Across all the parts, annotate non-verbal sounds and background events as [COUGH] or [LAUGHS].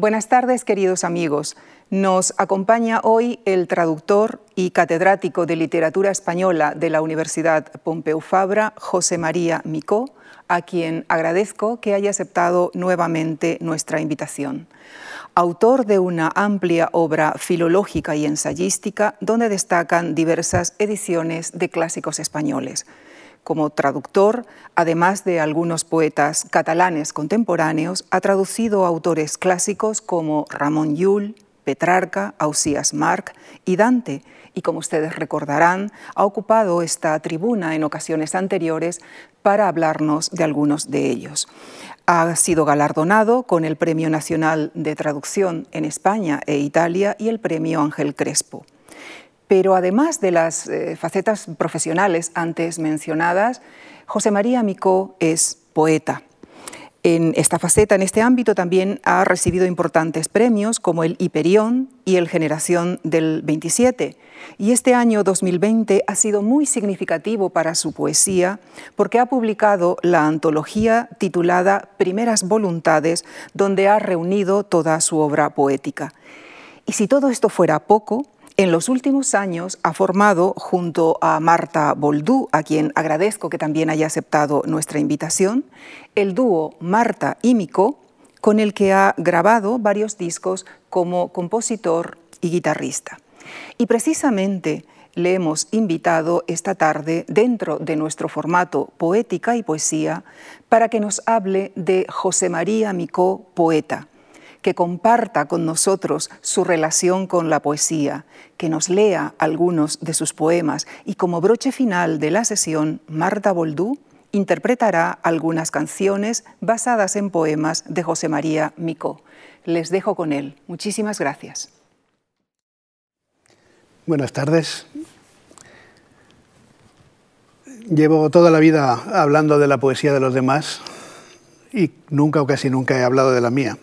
Buenas tardes, queridos amigos. Nos acompaña hoy el traductor y catedrático de literatura española de la Universidad Pompeu Fabra, José María Micó, a quien agradezco que haya aceptado nuevamente nuestra invitación. Autor de una amplia obra filológica y ensayística donde destacan diversas ediciones de clásicos españoles. Como traductor, además de algunos poetas catalanes contemporáneos, ha traducido autores clásicos como Ramón Llull, Petrarca, Ausías Marc y Dante, y como ustedes recordarán, ha ocupado esta tribuna en ocasiones anteriores para hablarnos de algunos de ellos. Ha sido galardonado con el Premio Nacional de Traducción en España e Italia y el Premio Ángel Crespo. Pero además de las eh, facetas profesionales antes mencionadas, José María Micó es poeta. En esta faceta, en este ámbito, también ha recibido importantes premios como el Hiperión y el Generación del 27. Y este año 2020 ha sido muy significativo para su poesía porque ha publicado la antología titulada Primeras Voluntades, donde ha reunido toda su obra poética. Y si todo esto fuera poco, en los últimos años ha formado junto a Marta Boldú, a quien agradezco que también haya aceptado nuestra invitación, el dúo Marta y Mico, con el que ha grabado varios discos como compositor y guitarrista. Y precisamente le hemos invitado esta tarde dentro de nuestro formato Poética y Poesía para que nos hable de José María Micó, poeta que comparta con nosotros su relación con la poesía, que nos lea algunos de sus poemas y como broche final de la sesión, Marta Boldú interpretará algunas canciones basadas en poemas de José María Micó. Les dejo con él. Muchísimas gracias. Buenas tardes. Llevo toda la vida hablando de la poesía de los demás y nunca o casi nunca he hablado de la mía.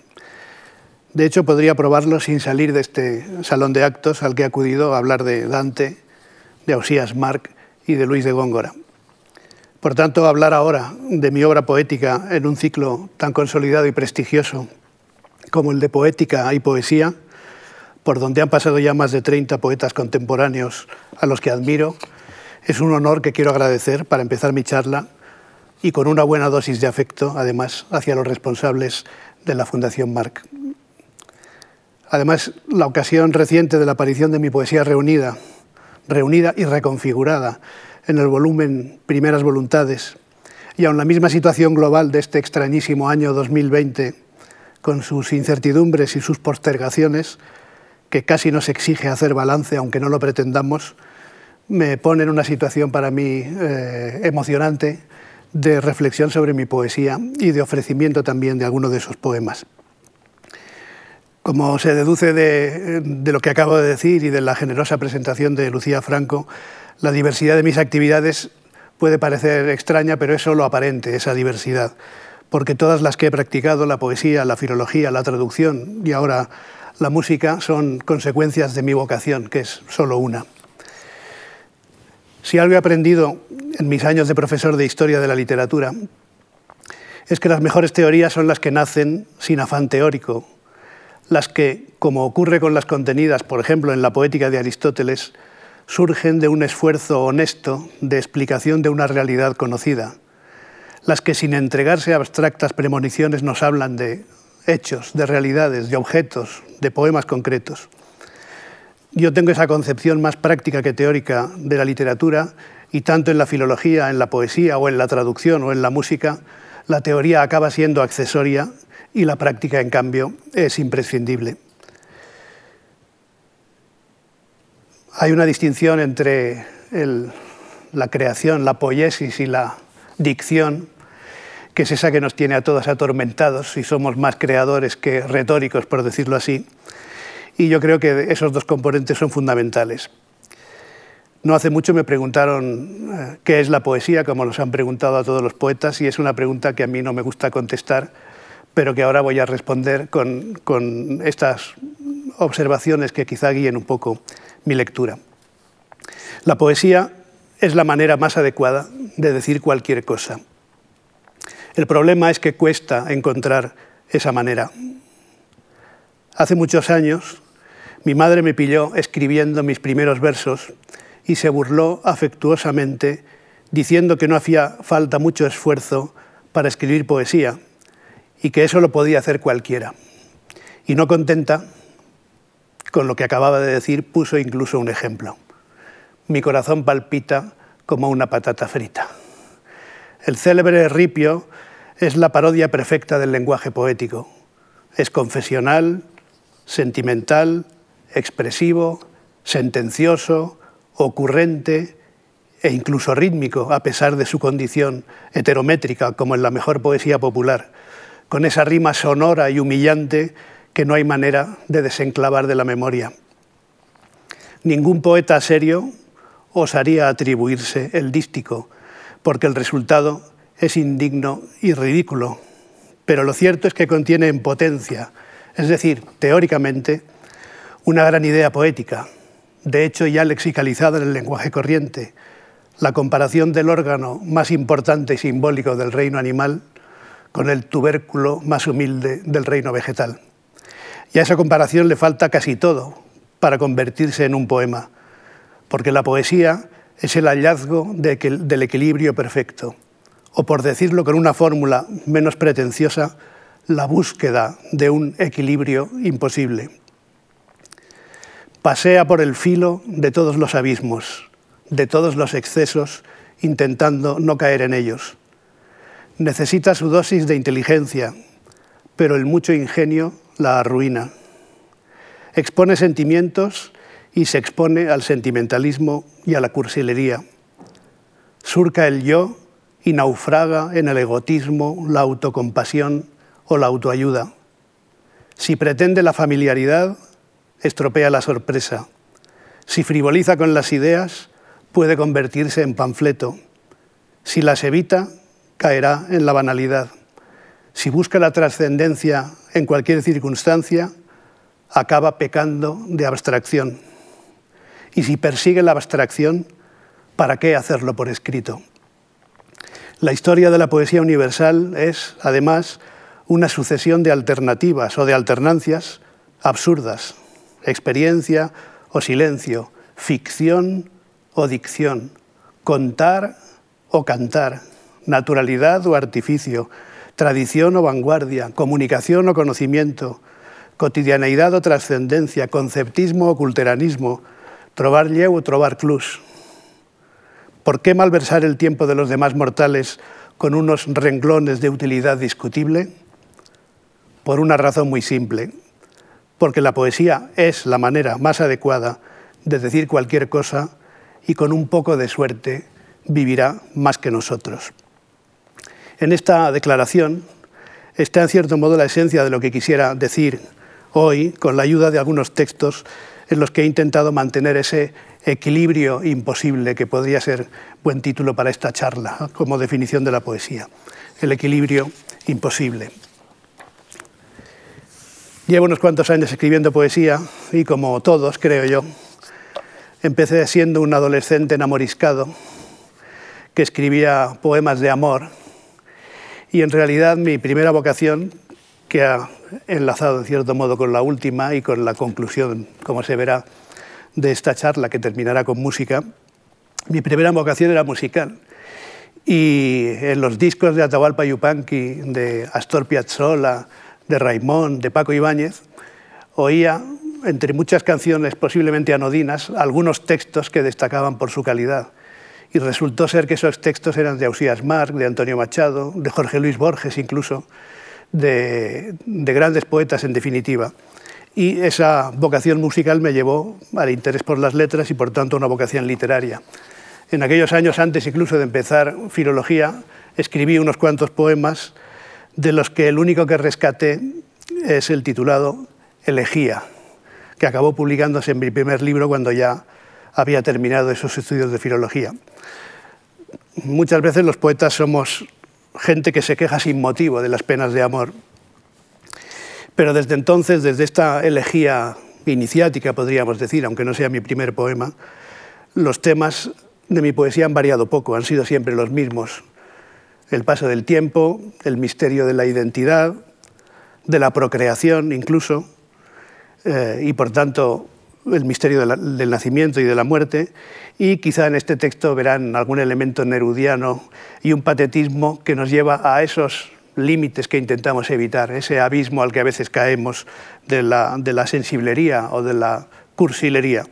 De hecho, podría probarlo sin salir de este salón de actos al que he acudido a hablar de Dante, de Ausías Marc y de Luis de Góngora. Por tanto, hablar ahora de mi obra poética en un ciclo tan consolidado y prestigioso como el de Poética y Poesía, por donde han pasado ya más de 30 poetas contemporáneos a los que admiro, es un honor que quiero agradecer para empezar mi charla y con una buena dosis de afecto, además, hacia los responsables de la Fundación Marc. Además, la ocasión reciente de la aparición de mi poesía reunida, reunida y reconfigurada en el volumen Primeras Voluntades, y aun la misma situación global de este extrañísimo año 2020, con sus incertidumbres y sus postergaciones, que casi nos exige hacer balance, aunque no lo pretendamos, me pone en una situación para mí eh, emocionante de reflexión sobre mi poesía y de ofrecimiento también de algunos de esos poemas. Como se deduce de, lo que acabo de decir y de la generosa presentación de Lucía Franco, la diversidad de mis actividades puede parecer extraña, pero es solo aparente esa diversidad, porque todas las que he practicado, la poesía, la filología, la traducción y ahora la música, son consecuencias de mi vocación, que es solo una. Si algo he aprendido en mis años de profesor de historia de la literatura, es que las mejores teorías son las que nacen sin afán teórico, las que, como ocurre con las contenidas, por ejemplo, en la poética de Aristóteles, surgen de un esfuerzo honesto de explicación de una realidad conocida, las que sin entregarse a abstractas premoniciones nos hablan de hechos, de realidades, de objetos, de poemas concretos. Yo tengo esa concepción más práctica que teórica de la literatura y tanto en la filología, en la poesía o en la traducción o en la música, la teoría acaba siendo accesoria y la práctica, en cambio, es imprescindible. Hay una distinción entre la creación, la poiesis y la dicción, que es esa que nos tiene a todos atormentados y somos más creadores que retóricos, por decirlo así. Y yo creo que esos dos componentes son fundamentales. No hace mucho me preguntaron eh, qué es la poesía, como nos han preguntado a todos los poetas, y es una pregunta que a mí no me gusta contestar pero que ahora voy a responder con, estas observaciones que quizá guíen un poco mi lectura. La poesía es la manera más adecuada de decir cualquier cosa. El problema es que cuesta encontrar esa manera. Hace muchos años, mi madre me pilló escribiendo mis primeros versos y se burló afectuosamente diciendo que no hacía falta mucho esfuerzo para escribir poesía y que eso lo podía hacer cualquiera. Y no contenta con lo que acababa de decir, puso incluso un ejemplo. Mi corazón palpita como una patata frita. El célebre ripio es la parodia perfecta del lenguaje poético. Es confesional, sentimental, expresivo, sentencioso, ocurrente e incluso rítmico, a pesar de su condición heterométrica, como en la mejor poesía popular, con esa rima sonora y humillante que no hay manera de desenclavar de la memoria. Ningún poeta serio osaría atribuirse el dístico, porque el resultado es indigno y ridículo. Pero lo cierto es que contiene en potencia, es decir, teóricamente, una gran idea poética, de hecho ya lexicalizada en el lenguaje corriente, la comparación del órgano más importante y simbólico del reino animal con el tubérculo más humilde del reino vegetal. Y a esa comparación le falta casi todo para convertirse en un poema, porque la poesía es el hallazgo del equilibrio perfecto, o por decirlo con una fórmula menos pretenciosa, la búsqueda de un equilibrio imposible. Pasea por el filo de todos los abismos, de todos los excesos, intentando no caer en ellos. Necesita su dosis de inteligencia, pero el mucho ingenio la arruina. Expone sentimientos y se expone al sentimentalismo y a la cursilería. Surca el yo y naufraga en el egotismo, la autocompasión o la autoayuda. Si pretende la familiaridad, estropea la sorpresa. Si frivoliza con las ideas, puede convertirse en panfleto. Si las evita, caerá en la banalidad. Si busca la trascendencia en cualquier circunstancia, acaba pecando de abstracción. Y si persigue la abstracción, ¿para qué hacerlo por escrito? La historia de la poesía universal es, además, una sucesión de alternativas o de alternancias absurdas, experiencia o silencio, ficción o dicción, contar o cantar, naturalidad o artificio, tradición o vanguardia, comunicación o conocimiento, cotidianeidad o trascendencia, conceptismo o culteranismo, trobar lleu o trobar clus. ¿Por qué malversar el tiempo de los demás mortales con unos renglones de utilidad discutible? Por una razón muy simple, porque la poesía es la manera más adecuada de decir cualquier cosa y con un poco de suerte vivirá más que nosotros. En esta declaración está en cierto modo la esencia de lo que quisiera decir hoy con la ayuda de algunos textos en los que he intentado mantener ese equilibrio imposible que podría ser buen título para esta charla como definición de la poesía. El equilibrio imposible. Llevo unos cuantos años escribiendo poesía y como todos, creo yo, empecé siendo un adolescente enamoriscado que escribía poemas de amor y en realidad mi primera vocación, que ha enlazado en cierto modo con la última y con la conclusión, como se verá, de esta charla que terminará con música, mi primera vocación era musical. Y en los discos de Atahualpa Yupanqui, de Astor Piazzolla, de Raimón, de Paco Ibáñez, oía, entre muchas canciones posiblemente anodinas, algunos textos que destacaban por su calidad y resultó ser que esos textos eran de Ausías Marc, de Antonio Machado, de Jorge Luis Borges incluso, de, grandes poetas en definitiva. Y esa vocación musical me llevó al interés por las letras y por tanto una vocación literaria. En aquellos años, antes incluso de empezar filología, escribí unos cuantos poemas de los que el único que rescaté es el titulado Elegía, que acabó publicándose en mi primer libro cuando ya había terminado esos estudios de filología muchas veces los poetas somos gente que se queja sin motivo de las penas de amor. Pero desde entonces, desde esta elegía iniciática, podríamos decir, aunque no sea mi primer poema, los temas de mi poesía han variado poco, han sido siempre los mismos. El paso del tiempo, el misterio de la identidad, de la procreación incluso, eh, y por tanto el misterio del nacimiento y de la muerte, y quizá en este texto verán algún elemento nerudiano y un patetismo que nos lleva a esos límites que intentamos evitar, ese abismo al que a veces caemos de la, de la sensiblería o de la cursilería.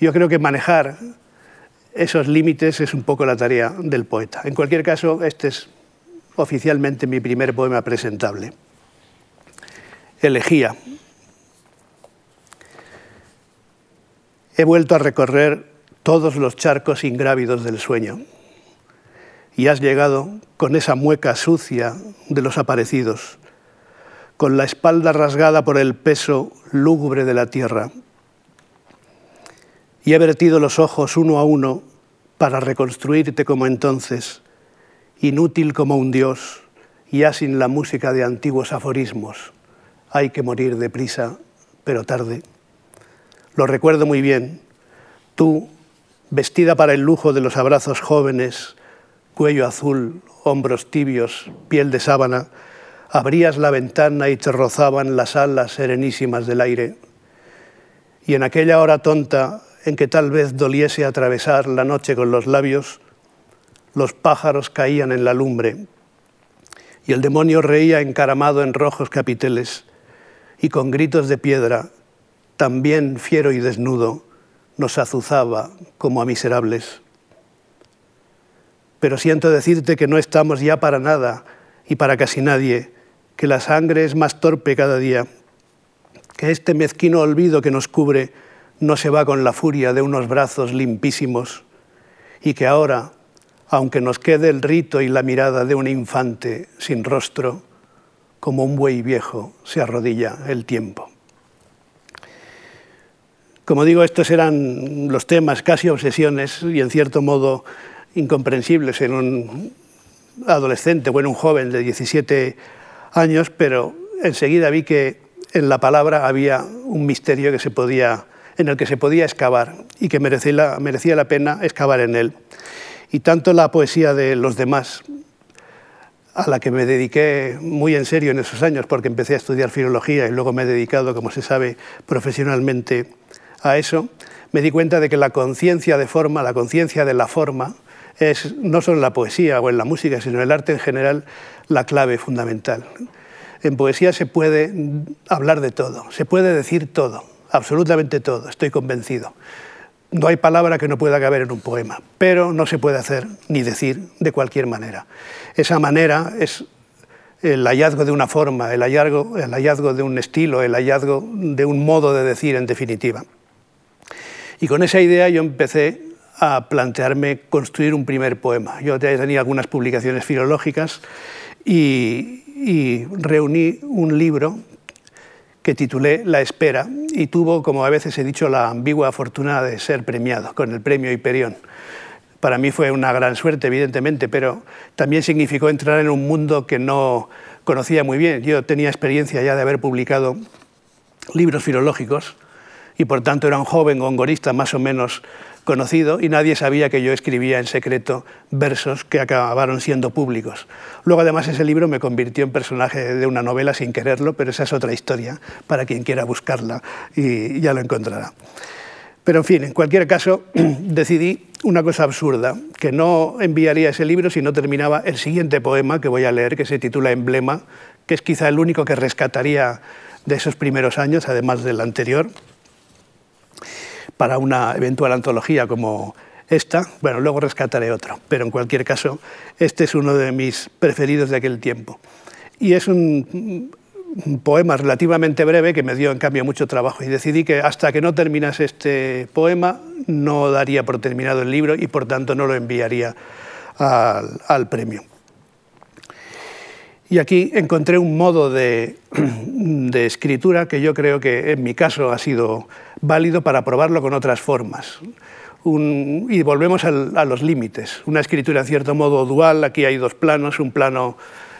Yo creo que manejar esos límites es un poco la tarea del poeta. En cualquier caso, este es oficialmente mi primer poema presentable. Elegía. He vuelto a recorrer todos los charcos ingrávidos del sueño y has llegado con esa mueca sucia de los aparecidos, con la espalda rasgada por el peso lúgubre de la tierra. Y he vertido los ojos uno a uno para reconstruirte como entonces, inútil como un dios, ya sin la música de antiguos aforismos. Hay que morir deprisa, pero tarde. Lo recuerdo muy bien. Tú, vestida para el lujo de los abrazos jóvenes, cuello azul, hombros tibios, piel de sábana, abrías la ventana y te rozaban las alas serenísimas del aire. Y en aquella hora tonta en que tal vez doliese atravesar la noche con los labios, los pájaros caían en la lumbre y el demonio reía encaramado en rojos capiteles y con gritos de piedra también fiero y desnudo, nos azuzaba como a miserables. Pero siento decirte que no estamos ya para nada y para casi nadie, que la sangre es más torpe cada día, que este mezquino olvido que nos cubre no se va con la furia de unos brazos limpísimos y que ahora, aunque nos quede el rito y la mirada de un infante sin rostro, como un buey viejo se arrodilla el tiempo. Como digo, estos eran los temas, casi obsesiones y en cierto modo incomprensibles en un adolescente o en un joven de 17 años, pero enseguida vi que en la palabra había un misterio que se podía, en el que se podía excavar y que merecía la, merecía la pena excavar en él. Y tanto la poesía de los demás, a la que me dediqué muy en serio en esos años, porque empecé a estudiar filología y luego me he dedicado, como se sabe, profesionalmente a eso, me di cuenta de que la conciencia de forma, la conciencia de la forma, es no solo en la poesía o en la música, sino en el arte en general, la clave fundamental. En poesía se puede hablar de todo, se puede decir todo, absolutamente todo, estoy convencido. No hay palabra que no pueda caber en un poema, pero no se puede hacer ni decir de cualquier manera. Esa manera es el hallazgo de una forma, el hallazgo, el hallazgo de un estilo, el hallazgo de un modo de decir en definitiva. Y con esa idea yo empecé a plantearme construir un primer poema. Yo tenía algunas publicaciones filológicas y, reuní un libro que titulé La espera y tuvo, como a veces he dicho, la ambigua fortuna de ser premiado con el premio Hiperión. Para mí fue una gran suerte, evidentemente, pero también significó entrar en un mundo que no conocía muy bien. Yo tenía experiencia ya de haber publicado libros filológicos y por tanto era un joven gongorista más o menos conocido y nadie sabía que yo escribía en secreto versos que acabaron siendo públicos. Luego además ese libro me convirtió en personaje de una novela sin quererlo, pero esa es otra historia para quien quiera buscarla y ya lo encontrará. Pero en fin, en cualquier caso, [CLEARS THROAT] decidí una cosa absurda, que no enviaría ese libro si no terminaba el siguiente poema que voy a leer, que se titula Emblema, que es quizá el único que rescataría de esos primeros años, además del anterior, para una eventual antología como esta. Bueno, luego rescataré otro, pero en cualquier caso, este es uno de mis preferidos de aquel tiempo. Y es un, poema relativamente breve que me dio en cambio mucho trabajo y decidí que hasta que no terminase este poema no daría por terminado el libro y por tanto no lo enviaría al premio. Y aquí encontré un modo de, escritura que yo creo que en mi caso ha sido válido para probarlo con otras formas. y volvemos a los límites. Una escritura en cierto modo dual, aquí hay dos planos, un plano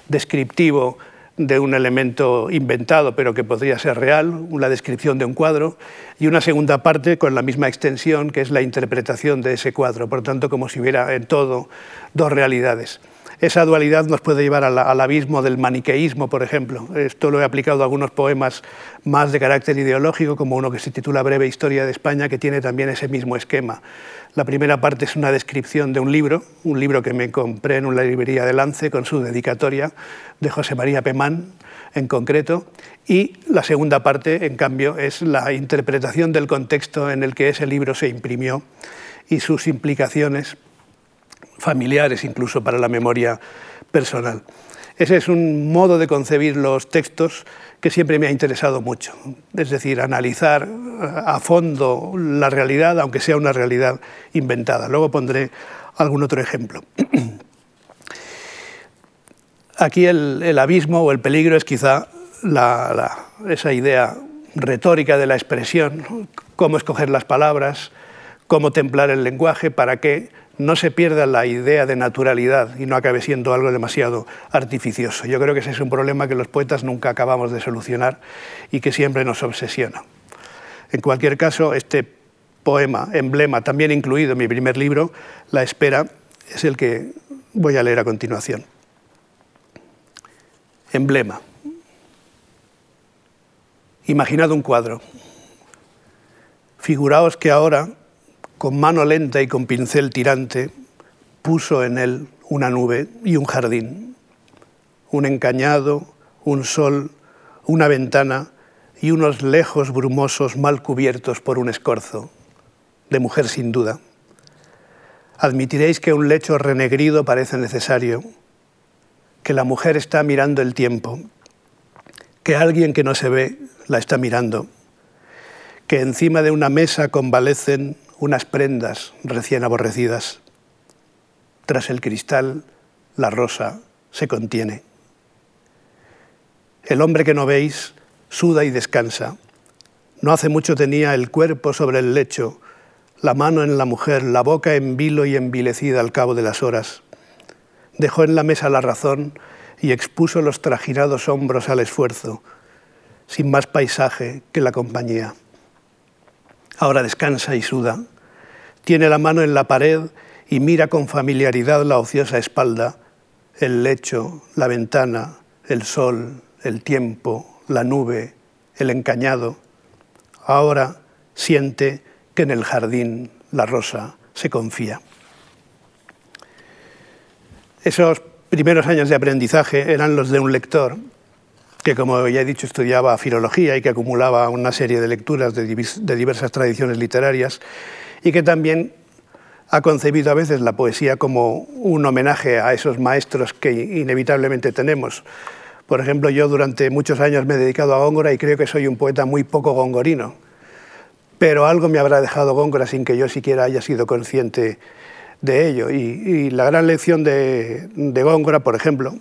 descriptivo de un elemento inventado pero que podría ser real, una descripción de un cuadro, y una segunda parte con la misma extensión que es la interpretación de ese cuadro, por tanto como si hubiera en todo dos realidades. Esa dualidad nos puede llevar al, abismo del maniqueísmo, por ejemplo. Esto lo he aplicado a algunos poemas más de carácter ideológico, como uno que se titula Breve Historia de España, que tiene también ese mismo esquema. La primera parte es una descripción de un libro, un libro que me compré en una librería de Lance con su dedicatoria de José María Pemán en concreto, y la segunda parte, en cambio, es la interpretación del contexto en el que ese libro se imprimió y sus implicaciones familiares incluso para la memoria personal. Ese es un modo de concebir los textos que siempre me ha interesado mucho, es decir, analizar a fondo la realidad, aunque sea una realidad inventada. Luego pondré algún otro ejemplo. [CLEARS THROAT] Aquí el, abismo o el peligro es quizá esa idea retórica de la expresión, cómo escoger las palabras, cómo templar el lenguaje para que no se pierda la idea de naturalidad y no acabe siendo algo demasiado artificioso. Yo creo que ese es un problema que los poetas nunca acabamos de solucionar y que siempre nos obsesiona. En cualquier caso, este poema, emblema, también incluido en mi primer libro, La espera, es el que voy a leer a continuación. Emblema. Imaginad un cuadro. Figuraos que ahora con mano lenta y con pincel tirante, puso en él una nube y un jardín, un encañado, un sol, una ventana y unos lejos brumosos mal cubiertos por un escorzo, de mujer sin duda. Admitiréis que un lecho renegrido parece necesario, que la mujer está mirando el tiempo, que alguien que no se ve la está mirando, que encima de una mesa convalecen unas prendas recién aborrecidas. Tras el cristal, la rosa se contiene. El hombre que no veis suda y descansa. No hace mucho tenía el cuerpo sobre el lecho, la mano en la mujer, la boca en vilo y envilecida al cabo de las horas. Dejó en la mesa la razón y expuso los trajinados hombros al esfuerzo, sin más paisaje que la compañía. Ahora descansa y suda, tiene la mano en la pared y mira con familiaridad la ociosa espalda, el lecho, la ventana, el sol, el tiempo, la nube, el encañado. Ahora siente que en el jardín la rosa se confía. Esos primeros años de aprendizaje eran los de un lector que, como ya he dicho, estudiaba filología y que acumulaba una serie de lecturas de diversas tradiciones literarias y que también ha concebido a veces la poesía como un homenaje a esos maestros que inevitablemente tenemos. Por ejemplo, yo durante muchos años me he dedicado a Góngora y creo que soy un poeta muy poco gongorino, pero algo me habrá dejado Góngora sin que yo siquiera haya sido consciente de ello. Y, la gran lección de, de Góngora, por ejemplo,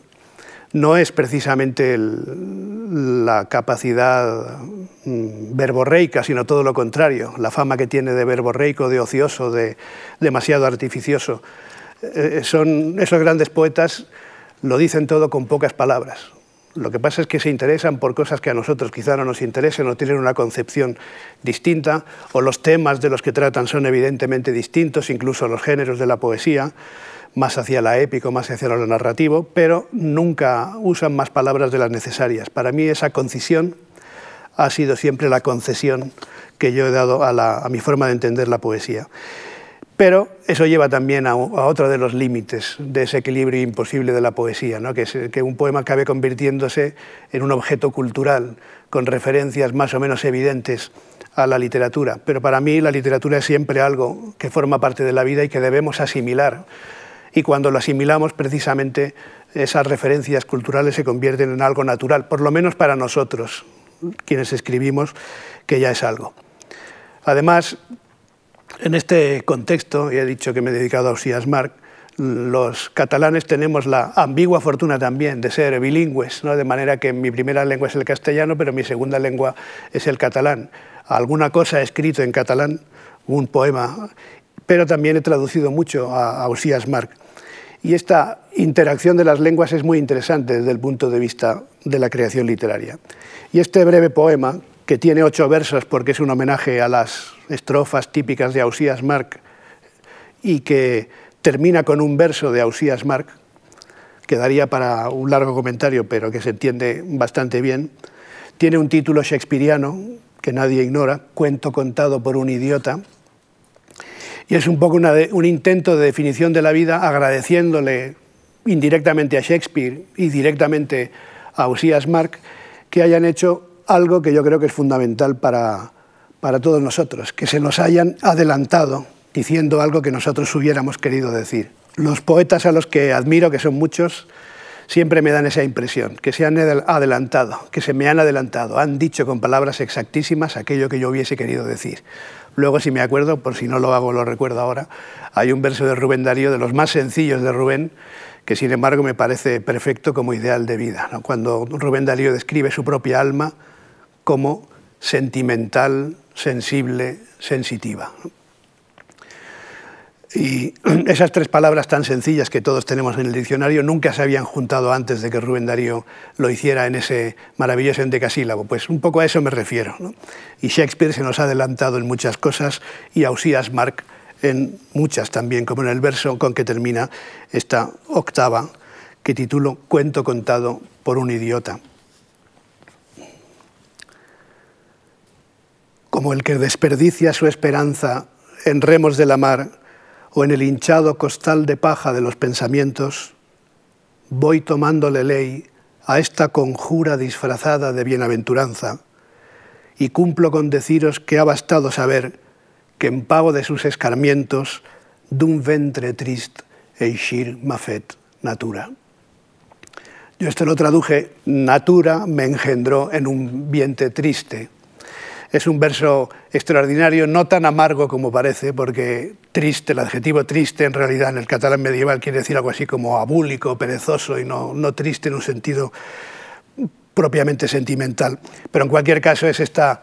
no es precisamente la capacidad mm, verborreica, sino todo lo contrario, la fama que tiene de verborreico, de ocioso, de demasiado artificioso. Eh, son esos grandes poetas lo dicen todo con pocas palabras. Lo que pasa es que se interesan por cosas que a nosotros quizá no nos interesen o tienen una concepción distinta, o los temas de los que tratan son evidentemente distintos, incluso los géneros de la poesía más hacia la épico, más hacia lo narrativo, pero nunca usan más palabras de las necesarias. Para mí esa concisión ha sido siempre la concesión que yo he dado a, mi forma de entender la poesía. Pero eso lleva también a, otro de los límites de ese equilibrio imposible de la poesía, ¿no? que, es, que un poema acabe convirtiéndose en un objeto cultural con referencias más o menos evidentes a la literatura. Pero para mí la literatura es siempre algo que forma parte de la vida y que debemos asimilar y cuando lo asimilamos precisamente esas referencias culturales se convierten en algo natural, por lo menos para nosotros, quienes escribimos, que ya es algo. Además, en este contexto, y he dicho que me he dedicado a Osías Marc, los catalanes tenemos la ambigua fortuna también de ser bilingües, ¿no? de manera que mi primera lengua es el castellano, pero mi segunda lengua es el catalán. Alguna cosa he escrito en catalán, un poema, pero también he traducido mucho a, a Osías Marc. Y esta interacción de las lenguas es muy interesante desde el punto de vista de la creación literaria. Y este breve poema, que tiene ocho versos porque es un homenaje a las estrofas típicas de Ausías Marc y que termina con un verso de Ausías Marc, quedaría para un largo comentario, pero que se entiende bastante bien. Tiene un título shakespeariano que nadie ignora, Cuento contado por un idiota, y es un poco un intento de definición de la vida agradeciéndole indirectamente a Shakespeare y directamente a Usías Mark que hayan hecho algo que yo creo que es fundamental para, para todos nosotros, que se nos hayan adelantado diciendo algo que nosotros hubiéramos querido decir. Los poetas a los que admiro, que son muchos, siempre me dan esa impresión, que se han adelantado, que se me han adelantado, han dicho con palabras exactísimas aquello que yo hubiese querido decir. Luego, si me acuerdo, por si no lo hago, lo recuerdo ahora, hay un verso de Rubén Darío, de los más sencillos de Rubén, que sin embargo me parece perfecto como ideal de vida. Cuando Rubén Darío describe su propia alma como sentimental, sensible, sensitiva. Y [CLEARS THROAT] esas tres palabras tan sencillas que todos tenemos en el diccionario nunca se habían juntado antes de que Rubén Darío lo hiciera en ese maravilloso endecasílabo. Pues un poco a eso me refiero. Y Shakespeare se nos ha adelantado en muchas cosas y Ausías Mark en muchas también, como en el verso con que termina esta octava, que titulo Cuento contado por un idiota. Como el que desperdicia su esperanza en remos de la mar o en el hinchado costal de paja de los pensamientos, voy tomándole ley a esta conjura disfrazada de bienaventuranza y cumplo con deciros que ha bastado saber que en pago de sus escarmientos, d'un ventre trist eixir m'ha fet natura. Yo esto lo traduje, natura me engendró en un vientre triste. Es un verso extraordinario, no tan amargo como parece, porque triste, el adjetivo triste en realidad en el catalán medieval quiere decir algo así como abúlico, perezoso y no, no triste en un sentido propiamente sentimental. Pero en cualquier caso es esta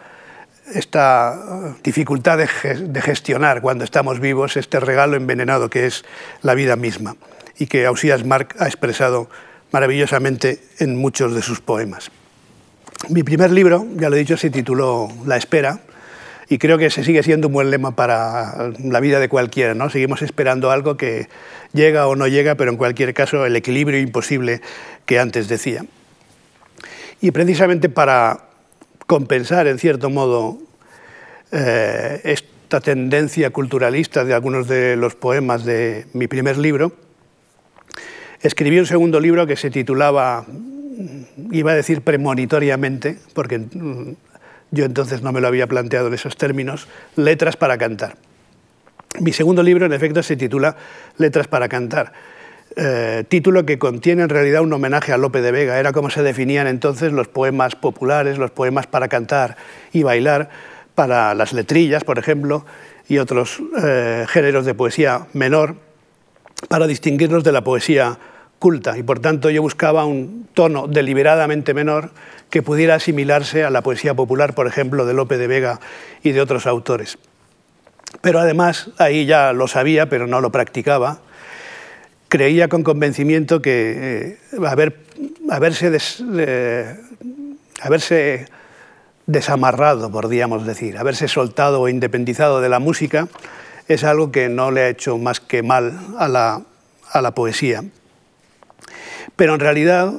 esta uh, dificultad de, gestionar cuando estamos vivos este regalo envenenado que es la vida misma y que Ausías Marc ha expresado maravillosamente en muchos de sus poemas. Mi primer libro, ya lo he dicho, se tituló La espera y creo que ese sigue siendo un buen lema para la vida de cualquiera. ¿no? Seguimos esperando algo que llega o no llega, pero en cualquier caso el equilibrio imposible que antes decía. Y precisamente para compensar, en cierto modo, eh, esta tendencia culturalista de algunos de los poemas de mi primer libro, escribí un segundo libro que se titulaba, iba a decir premonitoriamente, porque mm, yo entonces no me lo había planteado en esos términos, Letras para cantar. Mi segundo libro, en efecto, se titula Letras para cantar eh, título que contiene en realidad un homenaje a Lope de Vega. Era como se definían entonces los poemas populares, los poemas para cantar y bailar, para las letrillas, por ejemplo, y otros eh, géneros de poesía menor, para distinguirlos de la poesía culta. Y por tanto yo buscaba un tono deliberadamente menor que pudiera asimilarse a la poesía popular, por ejemplo, de Lope de Vega y de otros autores. Pero además, ahí ya lo sabía, pero no lo practicaba, creía con convencimiento que eh, haber, haberse, haberse desamarrado, podríamos decir, haberse soltado o independizado de la música es algo que no le ha hecho más que mal a la poesía. Pero en realidad,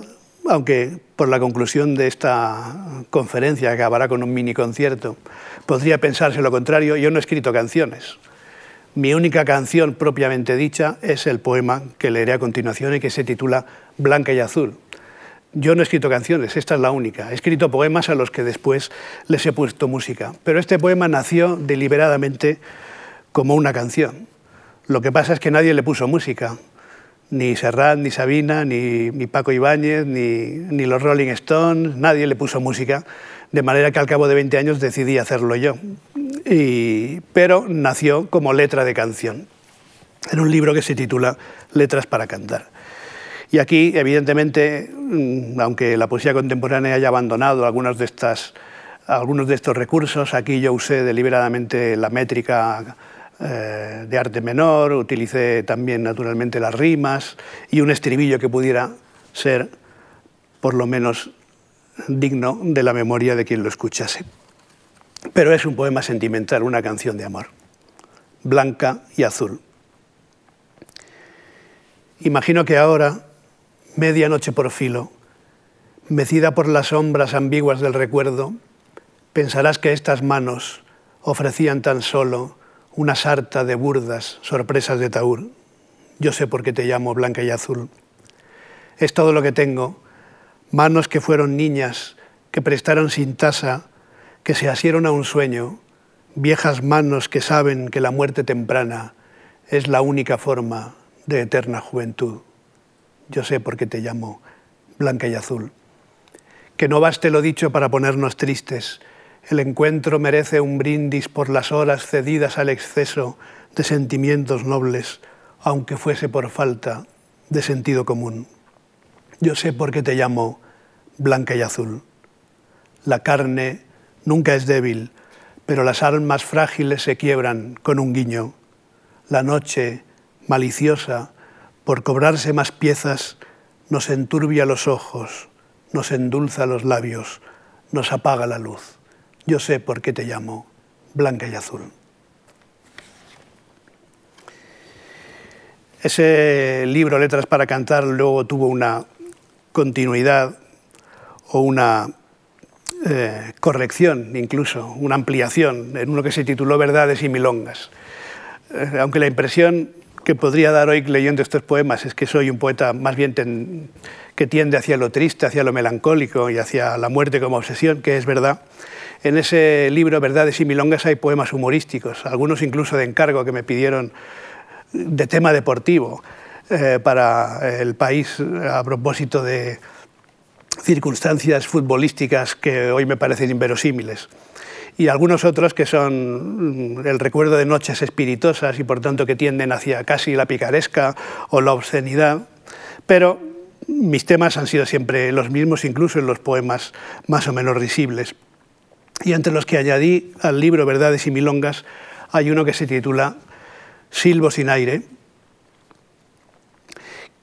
aunque por la conclusión de esta conferencia, acabará con un mini concierto, podría pensarse lo contrario, yo no he escrito canciones. Mi única canción propiamente dicha es el poema que leeré a continuación y que se titula Blanca y Azul. Yo no he escrito canciones, esta es la única. He escrito poemas a los que después les he puesto música. Pero este poema nació deliberadamente como una canción. Lo que pasa es que nadie le puso música. Ni Serrat, ni Sabina, ni, Paco Ibáñez, ni, ni los Rolling Stones, nadie le puso música. De manera que al cabo de 20 años decidí hacerlo yo pero nació como letra de canción, en un libro que se titula Letras para cantar. Y aquí, evidentemente, mm, aunque la poesía contemporánea haya abandonado algunos de, estas, algunos de estos recursos, aquí yo usé deliberadamente la métrica eh, de arte menor, utilicé también naturalmente las rimas y un estribillo que pudiera ser, por lo menos, digno de la memoria de quien lo escuchase. Pero es un poema sentimental, una canción de amor, blanca y azul. Imagino que ahora medianoche por filo, mecida por las sombras ambiguas del recuerdo, pensarás que estas manos ofrecían tan solo una sarta de burdas sorpresas de taur. Yo sé por qué te llamo blanca y azul. Es todo lo que tengo, manos que fueron niñas, que prestaron sin tasa, que se asieron a un sueño, viejas manos que saben que la muerte temprana es la única forma de eterna juventud. Yo sé por qué te llamo blanca y azul. Que no baste lo dicho para ponernos tristes. El encuentro merece un brindis por las horas cedidas al exceso de sentimientos nobles, aunque fuese por falta de sentido común. Yo sé por qué te llamo blanca y azul. La carne nunca es débil, pero las almas frágiles se quiebran con un guiño. La noche, maliciosa, por cobrarse más piezas, nos enturbia los ojos, nos endulza los labios, nos apaga la luz. Yo sé por qué te llamo blanca y azul. Ese libro, Letras para Cantar, luego tuvo una continuidad o una eh, corrección, incluso una ampliación, en uno que se tituló Verdades y Milongas. Eh, aunque la impresión que podría dar hoy leyendo estos poemas es que soy un poeta más bien que tiende hacia lo triste, hacia lo melancólico y hacia la muerte como obsesión, que es verdad. En ese libro, Verdades y Milongas, hay poemas humorísticos, algunos incluso de encargo que me pidieron de tema deportivo eh, para el país a propósito de circunstancias futbolísticas que hoy me parecen inverosímiles y algunos otros que son mm, el recuerdo de noches espiritosas y por tanto que tienden hacia casi la picaresca o la obscenidad, pero mis temas han sido siempre los mismos, incluso en los poemas más o menos risibles. Y entre los que añadí al libro Verdades y Milongas hay uno que se titula Silbo sin aire,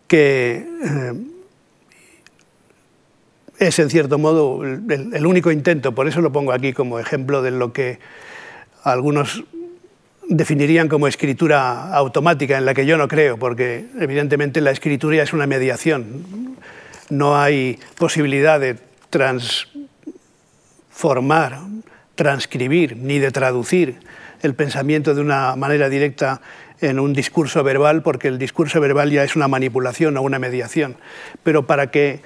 que eh, es en cierto modo el, único intento, por eso lo pongo aquí como ejemplo de lo que algunos definirían como escritura automática, en la que yo no creo, porque evidentemente la escritura es una mediación. No hay posibilidad de transformar, transcribir, ni de traducir el pensamiento de una manera directa en un discurso verbal, porque el discurso verbal ya es una manipulación o una mediación. Pero para que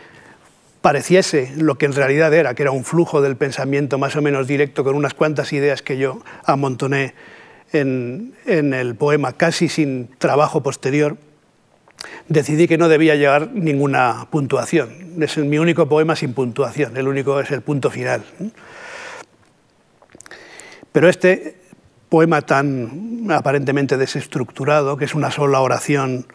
pareciese lo que en realidad era, que era un flujo del pensamiento más o menos directo con unas cuantas ideas que yo amontoné en, el poema casi sin trabajo posterior, decidí que no debía llevar ninguna puntuación. Es mi único poema sin puntuación, el único es el punto final. Pero este poema tan aparentemente desestructurado, que es una sola oración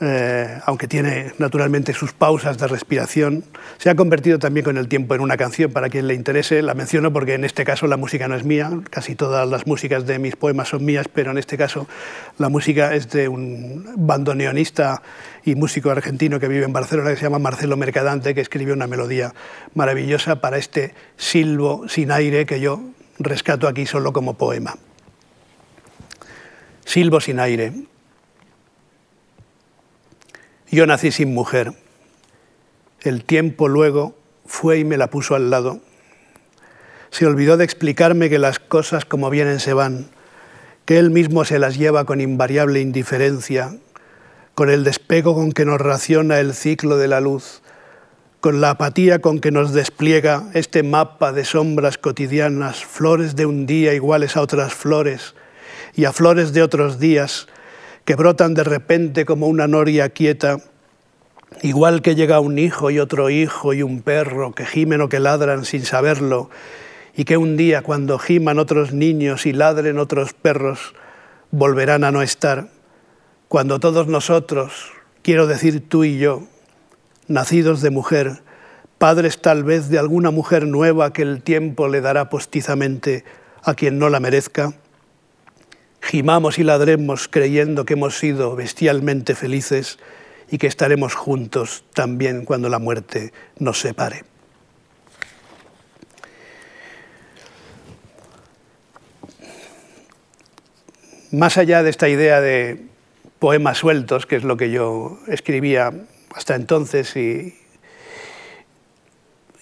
eh, aunque tiene naturalmente sus pausas de respiración, se ha convertido también con el tiempo en una canción. Para quien le interese, la menciono porque en este caso la música no es mía, casi todas las músicas de mis poemas son mías, pero en este caso la música es de un bandoneonista y músico argentino que vive en Barcelona, que se llama Marcelo Mercadante, que escribió una melodía maravillosa para este silbo sin aire que yo rescato aquí solo como poema. Silbo sin aire. Yo nací sin mujer. El tiempo luego fue y me la puso al lado. Se olvidó de explicarme que las cosas como vienen se van, que él mismo se las lleva con invariable indiferencia, con el despego con que nos raciona el ciclo de la luz, con la apatía con que nos despliega este mapa de sombras cotidianas, flores de un día iguales a otras flores y a flores de otros días, que brotan de repente como una noria quieta, igual que llega un hijo y otro hijo y un perro que gimen o que ladran sin saberlo, y que un día cuando giman otros niños y ladren otros perros, volverán a no estar, cuando todos nosotros, quiero decir tú y yo, nacidos de mujer, padres tal vez de alguna mujer nueva que el tiempo le dará postizamente a quien no la merezca, gimamos y ladremos creyendo que hemos sido bestialmente felices y que estaremos juntos también cuando la muerte nos separe. Más allá de esta idea de poemas sueltos, que es lo que yo escribía hasta entonces y,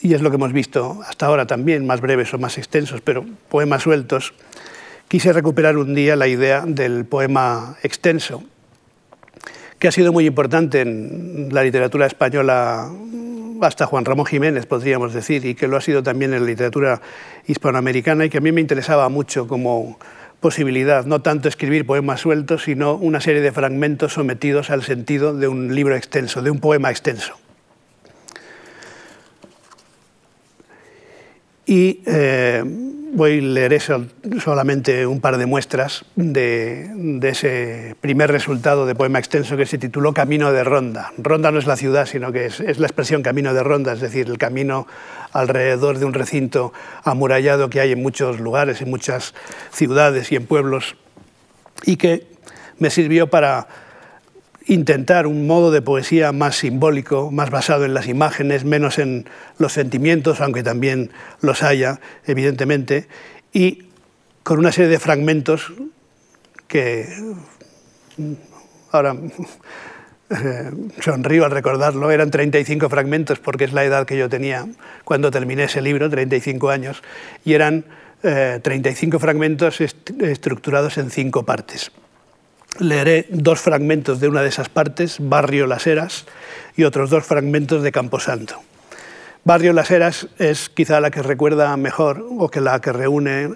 y es lo que hemos visto hasta ahora también, más breves o más extensos, pero poemas sueltos, quise recuperar un día la idea del poema extenso, que ha sido muy importante en la literatura española hasta Juan Ramón Jiménez, podríamos decir, y que lo ha sido también en la literatura hispanoamericana y que a mí me interesaba mucho como posibilidad, no tanto escribir poemas sueltos, sino una serie de fragmentos sometidos al sentido de un libro extenso, de un poema extenso. Y eh, voy a leer solamente un par de muestras de, ese primer resultado de poema extenso que se tituló Camino de Ronda. Ronda no es la ciudad, sino que es, es la expresión Camino de Ronda, es decir, el camino alrededor de un recinto amurallado que hay en muchos lugares, en muchas ciudades y en pueblos, y que me sirvió para intentar un modo de poesía más simbólico, más basado en las imágenes, menos en los sentimientos, aunque también los haya, evidentemente, y con una serie de fragmentos que ahora [LAUGHS] eh, sonrío al recordarlo, eran 35 fragmentos porque es la edad que yo tenía cuando terminé ese libro, 35 años, y eran 35 eh, fragmentos estructurados en cinco partes leeré dos fragmentos de una de esas partes, Barrio Las Heras, y otros dos fragmentos de Camposanto. Barrio Las Heras es quizá la que recuerda mejor o que la que reúne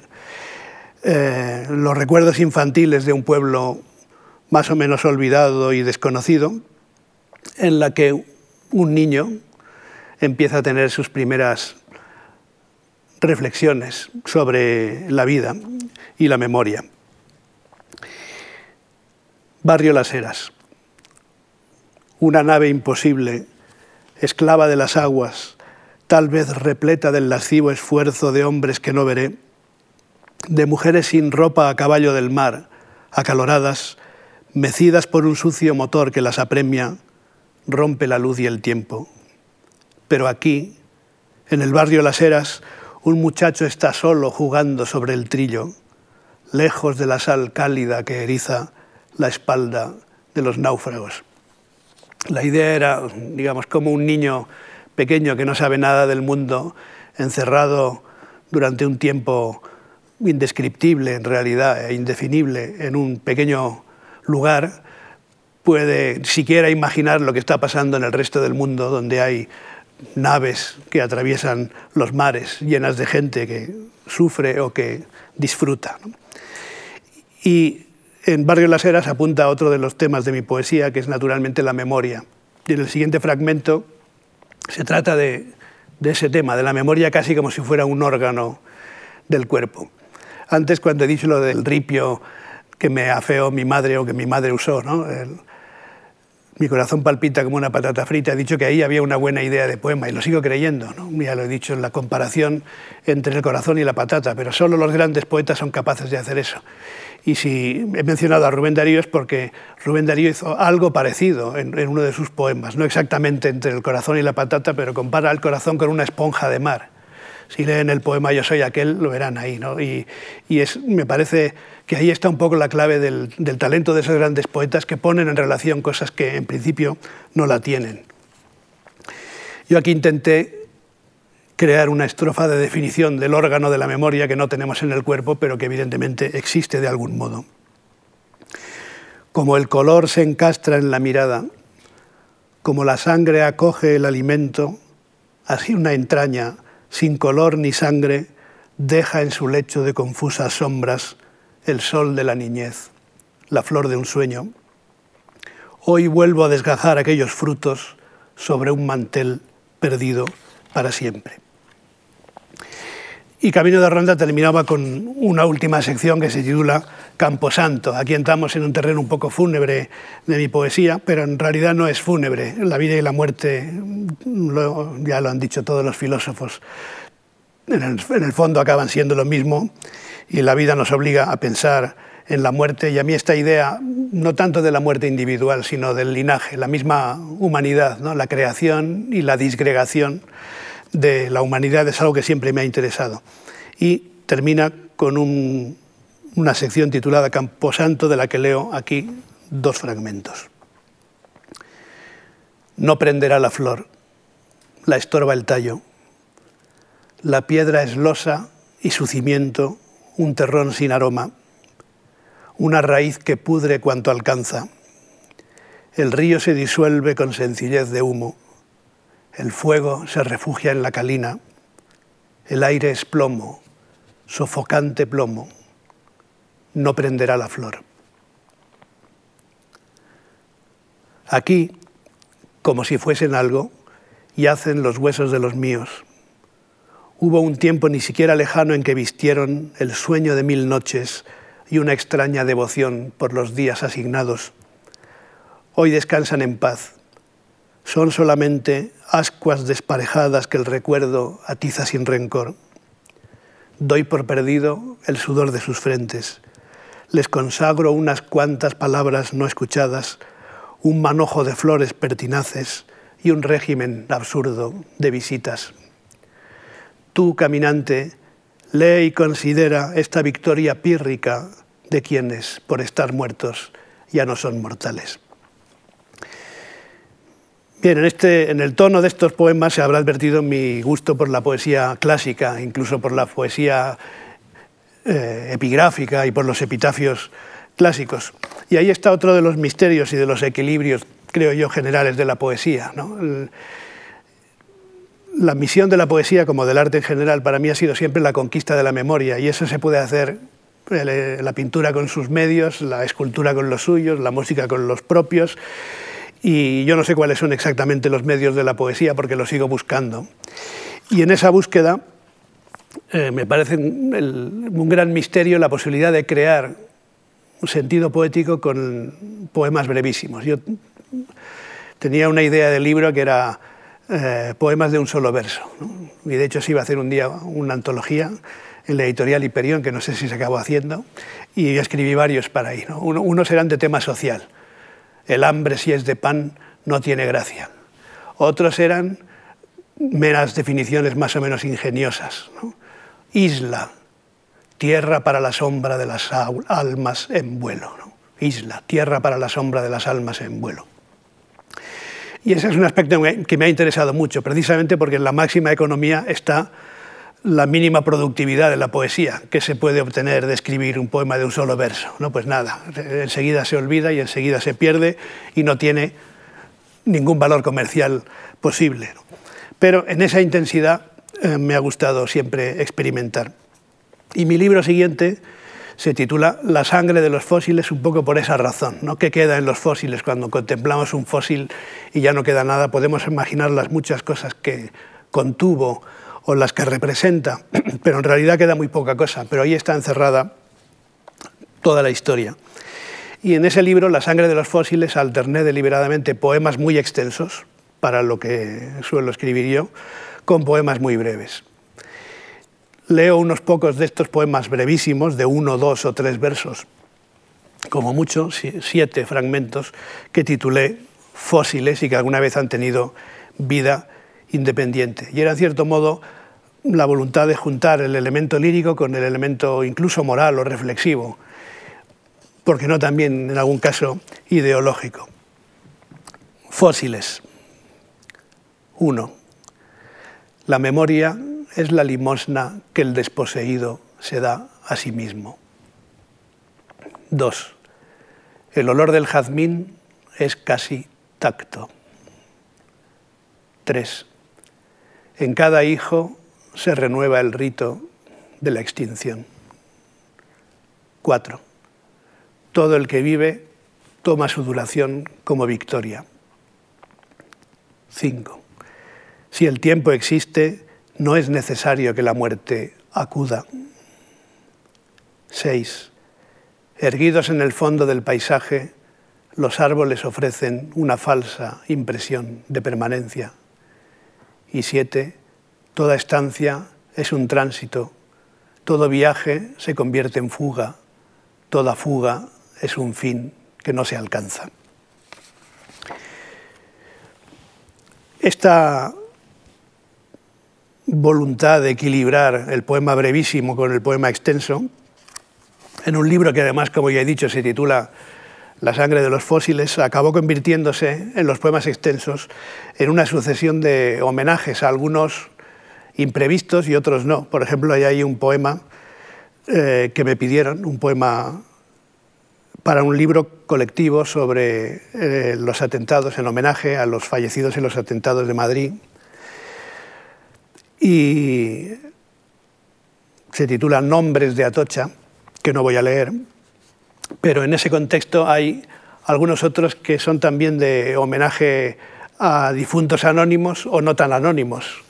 eh, los recuerdos infantiles de un pueblo más o menos olvidado y desconocido, en la que un niño empieza a tener sus primeras reflexiones sobre la vida y la memoria. Barrio Las Heras. Una nave imposible, esclava de las aguas, tal vez repleta del lascivo esfuerzo de hombres que no veré, de mujeres sin ropa a caballo del mar, acaloradas, mecidas por un sucio motor que las apremia, rompe la luz y el tiempo. Pero aquí, en el barrio Las Heras, un muchacho está solo jugando sobre el trillo, lejos de la sal cálida que eriza la espalda de los náufragos. La idea era, digamos, como un niño pequeño que no sabe nada del mundo, encerrado durante un tiempo indescriptible en realidad e indefinible en un pequeño lugar, puede siquiera imaginar lo que está pasando en el resto del mundo, donde hay naves que atraviesan los mares llenas de gente que sufre o que disfruta. Y en Barrio Las Heras apunta a otro de los temas de mi poesía, que es naturalmente la memoria. Y en el siguiente fragmento se trata de, ese tema, de la memoria casi como si fuera un órgano del cuerpo. Antes, cuando he dicho lo del ripio que me afeó mi madre o que mi madre usó, mi corazón palpita como una patata frita, he dicho que ahí había una buena idea de poema y lo sigo creyendo. Ya lo he dicho en la comparación entre el corazón y la patata, pero solo los grandes poetas son capaces de hacer eso. Y si he mencionado a Rubén Darío es porque Rubén Darío hizo algo parecido en, uno de sus poemas, no exactamente entre el corazón y la patata, pero compara el corazón con una esponja de mar. Si leen el poema Yo soy aquel, lo verán ahí. ¿no? Y, es, me parece que ahí está un poco la clave del, talento de esos grandes poetas que ponen en relación cosas que en principio no la tienen. Yo aquí intenté crear una estrofa de definición del órgano de la memoria que no tenemos en el cuerpo, pero que evidentemente existe de algún modo. Como el color se encastra en la mirada, como la sangre acoge el alimento, así una entraña sin color ni sangre deja en su lecho de confusas sombras el sol de la niñez, la flor de un sueño. Hoy vuelvo a desgajar aquellos frutos sobre un mantel perdido para siempre. Y Camino de Ronda terminaba con una última sección que se titula Camposanto. Aquí entramos en un terreno un poco fúnebre de mi poesía, pero en realidad no es fúnebre. La vida y la muerte, ya lo han dicho todos los filósofos, en el, en el fondo acaban siendo lo mismo y la vida nos obliga a pensar en la muerte y a mí esta idea, no tanto de la muerte individual, sino del linaje, la misma humanidad, ¿no? la creación y la disgregación de la humanidad es algo que siempre me ha interesado. Y termina con una sección titulada Camposanto, de la que leo aquí dos fragmentos. No prenderá la flor, la estorba el tallo. La piedra es losa y su cimiento un terrón sin aroma, una raíz que pudre cuanto alcanza. El río se disuelve con sencillez de humo, el fuego se refugia en la calina, el aire es plomo, sofocante plomo, no prenderá la flor. Aquí, como si fuesen algo, yacen los huesos de los míos. Hubo un tiempo ni siquiera lejano en que vistieron el sueño de mil noches y una extraña devoción por los días asignados. Hoy descansan en paz. Son solamente ascuas desparejadas que el recuerdo atiza sin rencor. Doy por perdido el sudor de sus frentes. Les consagro unas cuantas palabras no escuchadas, un manojo de flores pertinaces y un régimen absurdo de visitas. Tú, caminante, lee y considera esta victoria pírrica de quienes, por estar muertos, ya no son mortales. Bien, en, este, en el tono de estos poemas se habrá advertido mi gusto por la poesía clásica, incluso por la poesía eh, epigráfica y por los epitafios clásicos. Y ahí está otro de los misterios y de los equilibrios, creo yo, generales de la poesía. La misión de la poesía, como del arte en general, para mí ha sido siempre la conquista de la memoria, y eso se puede hacer eh, la pintura con sus medios, la escultura con los suyos, la música con los propios, y yo no sé cuáles son exactamente los medios de la poesía porque lo sigo buscando. Y en esa búsqueda eh, me parece un gran misterio la posibilidad de crear un sentido poético con poemas brevísimos. Yo tenía una idea del libro que era eh, poemas de un solo verso. Y de hecho se iba a hacer un día una antología en la editorial Hiperión, que no sé si se acabó haciendo, y escribí varios para ahí. unos eran de tema social. El hambre si es de pan no tiene gracia. Otros eran meras definiciones más o menos ingeniosas. Isla, tierra para la sombra de las almas en vuelo. Isla, tierra para la sombra de las almas en vuelo. Y ese es un aspecto que me ha interesado mucho, precisamente porque en la máxima economía está la mínima productividad de la poesía que se puede obtener de escribir un poema de un solo verso. No, pues nada, enseguida se olvida y enseguida se pierde y no tiene ningún valor comercial posible. Pero en esa intensidad eh, me ha gustado siempre experimentar. Y mi libro siguiente se titula La sangre de los fósiles, un poco por esa razón. ¿no? ¿Qué queda en los fósiles cuando contemplamos un fósil y ya no queda nada? Podemos imaginar las muchas cosas que contuvo o las que representa, [CLEARS THROAT] pero en realidad queda muy poca cosa. Pero ahí está encerrada toda la historia. Y en ese libro, La sangre de los fósiles, alterné deliberadamente poemas muy extensos, para lo que suelo escribir yo, con poemas muy breves leo unos pocos de estos poemas brevísimos, de uno, dos o tres versos, como mucho, siete fragmentos, que titulé Fósiles y que alguna vez han tenido vida independiente. Y era, en cierto modo, la voluntad de juntar el elemento lírico con el elemento incluso moral o reflexivo, porque no también, en algún caso, ideológico. Fósiles. Uno. La memoria es la limosna que el desposeído se da a sí mismo. 2. El olor del jazmín es casi tacto. 3. En cada hijo se renueva el rito de la extinción. 4. Todo el que vive toma su duración como victoria. 5. Si el tiempo existe, no es necesario que la muerte acuda. 6. Erguidos en el fondo del paisaje, los árboles ofrecen una falsa impresión de permanencia. Y 7. Toda estancia es un tránsito, todo viaje se convierte en fuga, toda fuga es un fin que no se alcanza. Esta voluntad de equilibrar el poema brevísimo con el poema extenso, en un libro que además, como ya he dicho, se titula la sangre de los fósiles, acabó convirtiéndose en los poemas extensos en una sucesión de homenajes a algunos imprevistos y otros no. Por ejemplo, hay ahí un poema eh, que me pidieron, un poema para un libro colectivo sobre eh, los atentados en homenaje a los fallecidos en los atentados de Madrid. Y se titula Nombres de Atocha, que no voy a leer, pero en ese contexto hay algunos otros que son también de homenaje a difuntos anónimos o no tan anónimos.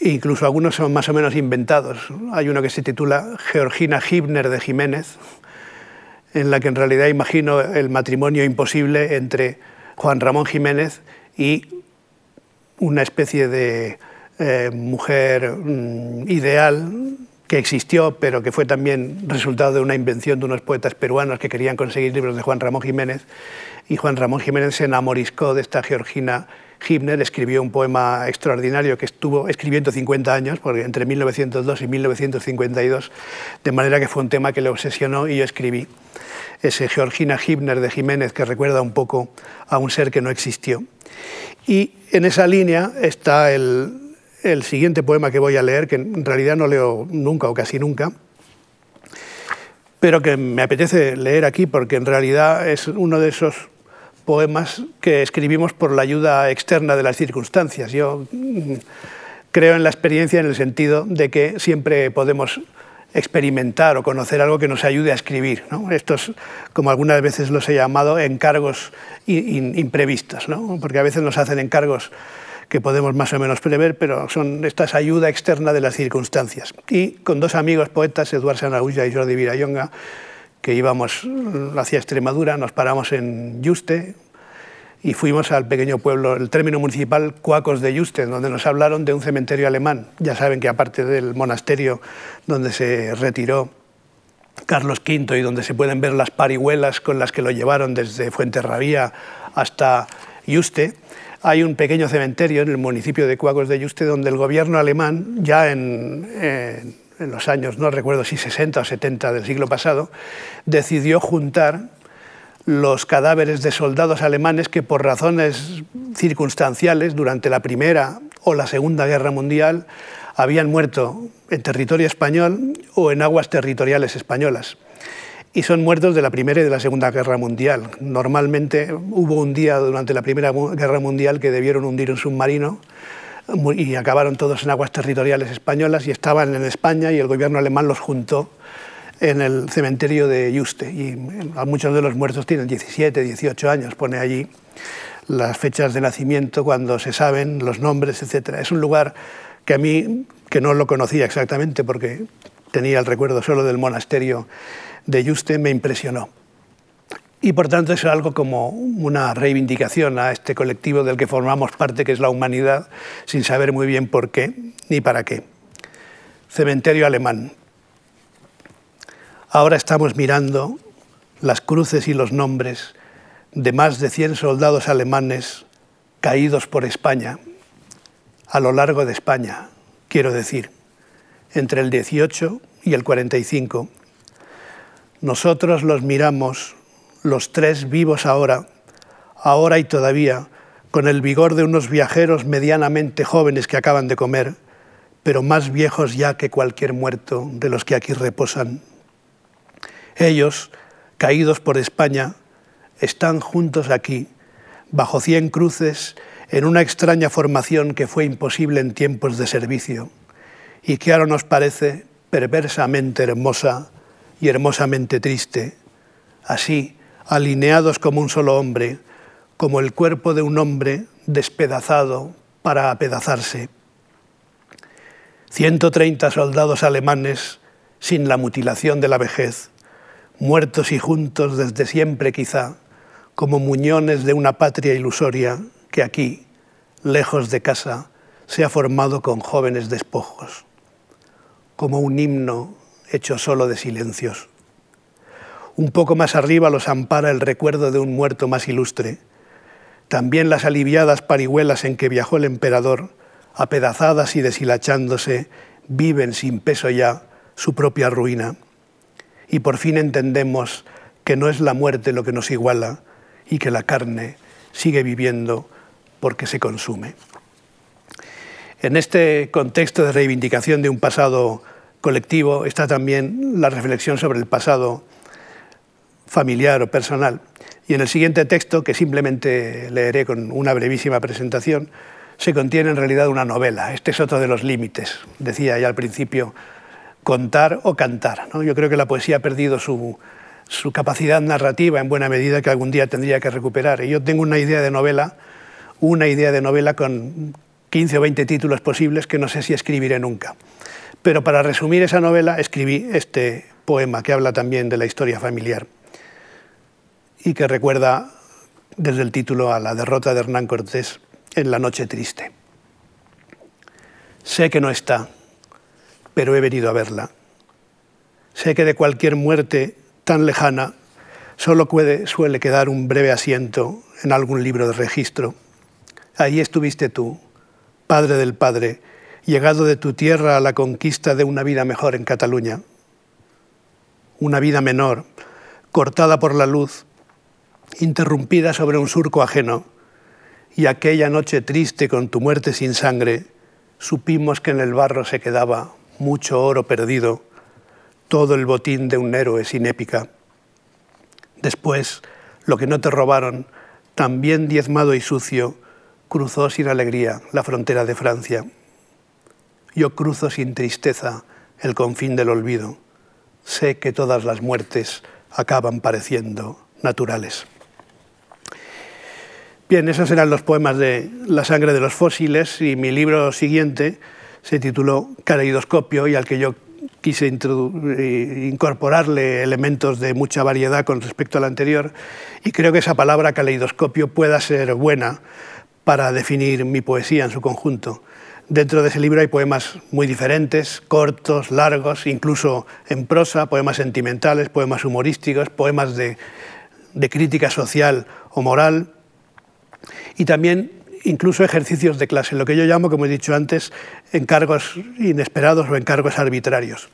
Incluso algunos son más o menos inventados. Hay uno que se titula Georgina Hibner de Jiménez, en la que en realidad imagino el matrimonio imposible entre Juan Ramón Jiménez y una especie de eh, mujer mm, ideal que existió, pero que fue también resultado de una invención de unos poetas peruanos que querían conseguir libros de Juan Ramón Jiménez. Y Juan Ramón Jiménez se enamoriscó de esta Georgina Hibner, escribió un poema extraordinario que estuvo escribiendo 50 años, porque entre 1902 y 1952, de manera que fue un tema que le obsesionó y yo escribí ese Georgina Hibner de Jiménez que recuerda un poco a un ser que no existió. Y en esa línea está el, el siguiente poema que voy a leer, que en realidad no leo nunca o casi nunca, pero que me apetece leer aquí porque en realidad es uno de esos poemas que escribimos por la ayuda externa de las circunstancias. Yo mm, creo en la experiencia en el sentido de que siempre podemos experimentar o conocer algo que nos ayude a escribir. Estos, como algunas veces los he llamado, encargos imprevistos, ¿no? porque a veces nos hacen encargos que podemos más o menos prever, pero son estas ayuda externa de las circunstancias. Y con dos amigos poetas, Eduard Sanahuya y Jordi Virayonga, que íbamos hacia Extremadura, nos paramos en Yuste y fuimos al pequeño pueblo, el término municipal Cuacos de Yuste, donde nos hablaron de un cementerio alemán. Ya saben que aparte del monasterio donde se retiró Carlos V y donde se pueden ver las parihuelas con las que lo llevaron desde Fuenterrabía hasta Yuste, hay un pequeño cementerio en el municipio de Cuagos de Yuste donde el gobierno alemán, ya en, en los años, no recuerdo si 60 o 70 del siglo pasado, decidió juntar los cadáveres de soldados alemanes que por razones circunstanciales durante la Primera o la Segunda Guerra Mundial habían muerto en territorio español o en aguas territoriales españolas y son muertos de la Primera y de la Segunda Guerra Mundial. Normalmente hubo un día durante la Primera Guerra Mundial que debieron hundir un submarino y acabaron todos en aguas territoriales españolas y estaban en España y el gobierno alemán los juntó en el cementerio de Yuste. Y muchos de los muertos tienen 17, 18 años, pone allí las fechas de nacimiento, cuando se saben los nombres, etc. Es un lugar que a mí, que no lo conocía exactamente porque tenía el recuerdo solo del monasterio de Juste me impresionó. Y por tanto es algo como una reivindicación a este colectivo del que formamos parte, que es la humanidad, sin saber muy bien por qué ni para qué. Cementerio alemán. Ahora estamos mirando las cruces y los nombres de más de 100 soldados alemanes caídos por España, a lo largo de España, quiero decir, entre el 18 y el 45 nosotros los miramos, los tres vivos ahora, ahora y todavía, con el vigor de unos viajeros medianamente jóvenes que acaban de comer, pero más viejos ya que cualquier muerto de los que aquí reposan. Ellos, caídos por España, están juntos aquí, bajo cien cruces, en una extraña formación que fue imposible en tiempos de servicio y que ahora nos parece perversamente hermosa y hermosamente triste, así, alineados como un solo hombre, como el cuerpo de un hombre despedazado para apedazarse. 130 soldados alemanes sin la mutilación de la vejez, muertos y juntos desde siempre quizá, como muñones de una patria ilusoria que aquí, lejos de casa, se ha formado con jóvenes despojos, como un himno hecho solo de silencios. Un poco más arriba los ampara el recuerdo de un muerto más ilustre. También las aliviadas parihuelas en que viajó el emperador, apedazadas y deshilachándose, viven sin peso ya su propia ruina. Y por fin entendemos que no es la muerte lo que nos iguala y que la carne sigue viviendo porque se consume. En este contexto de reivindicación de un pasado colectivo está también la reflexión sobre el pasado familiar o personal. Y en el siguiente texto, que simplemente leeré con una brevísima presentación, se contiene en realidad una novela. Este es otro de los límites, decía ya al principio, contar o cantar. Yo creo que la poesía ha perdido su, su capacidad narrativa en buena medida que algún día tendría que recuperar. Y yo tengo una idea de novela, una idea de novela con 15 o 20 títulos posibles que no sé si escribiré nunca. Pero para resumir esa novela escribí este poema que habla también de la historia familiar y que recuerda desde el título a la derrota de Hernán Cortés en la noche triste. Sé que no está, pero he venido a verla. Sé que de cualquier muerte tan lejana solo puede, suele quedar un breve asiento en algún libro de registro. Ahí estuviste tú, padre del padre, llegado de tu tierra a la conquista de una vida mejor en Cataluña. Una vida menor, cortada por la luz, interrumpida sobre un surco ajeno. Y aquella noche triste con tu muerte sin sangre, supimos que en el barro se quedaba mucho oro perdido todo el botín de un héroe sin épica. Después, lo que no te robaron, también diezmado y sucio, cruzó sin alegría la frontera de Francia. Yo cruzo sin tristeza el confín del olvido. Sé que todas las muertes acaban pareciendo naturales. Bien, esos eran los poemas de La sangre de los fósiles y mi libro siguiente se tituló Caleidoscopio y al que yo quise eh, incorporarle elementos de mucha variedad con respecto al anterior y creo que esa palabra caleidoscopio pueda ser buena para definir mi poesía en su conjunto. Dentro de ese libro hay poemas muy diferentes, cortos, largos, incluso en prosa, poemas sentimentales, poemas humorísticos, poemas de, de crítica social o moral y también incluso ejercicios de clase, lo que yo llamo, como he dicho antes, encargos inesperados o encargos arbitrarios.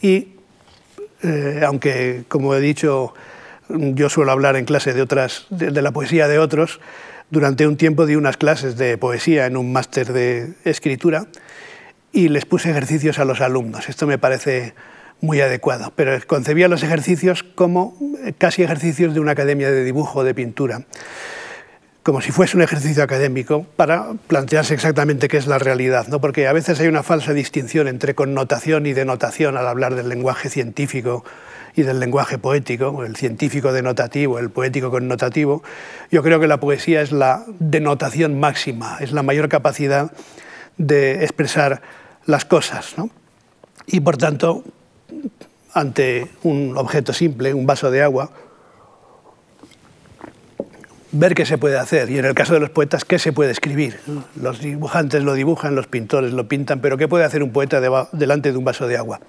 Y eh, aunque, como he dicho, yo suelo hablar en clase de, otras, de, la poesía de otros, durante un tiempo di unas clases de poesía en un máster de escritura y les puse ejercicios a los alumnos. Esto me parece muy adecuado, pero concebía los ejercicios como casi ejercicios de una academia de dibujo o de pintura como si fuese un ejercicio académico para plantearse exactamente qué es la realidad, ¿no? porque a veces hay una falsa distinción entre connotación y denotación al hablar del lenguaje científico y del lenguaje poético, el científico denotativo, el poético connotativo. Yo creo que la poesía es la denotación máxima, es la mayor capacidad de expresar las cosas. ¿no? Y por tanto, ante un objeto simple, un vaso de agua, ver qué se puede hacer y en el caso de los poetas qué se puede escribir. Los dibujantes lo dibujan, los pintores lo pintan, pero ¿qué puede hacer un poeta delante de un vaso de agua?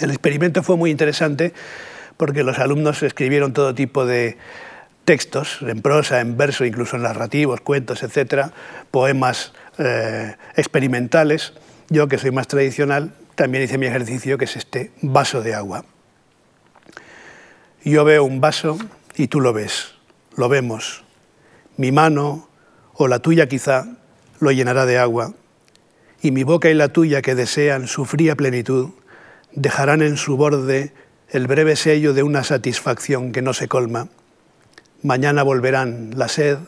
El experimento fue muy interesante porque los alumnos escribieron todo tipo de textos, en prosa, en verso, incluso en narrativos, cuentos, etcétera, poemas eh, experimentales. Yo, que soy más tradicional, también hice mi ejercicio, que es este vaso de agua. Yo veo un vaso y tú lo ves, lo vemos, mi mano o la tuya quizá lo llenará de agua, y mi boca y la tuya que desean su fría plenitud dejarán en su borde el breve sello de una satisfacción que no se colma. Mañana volverán la sed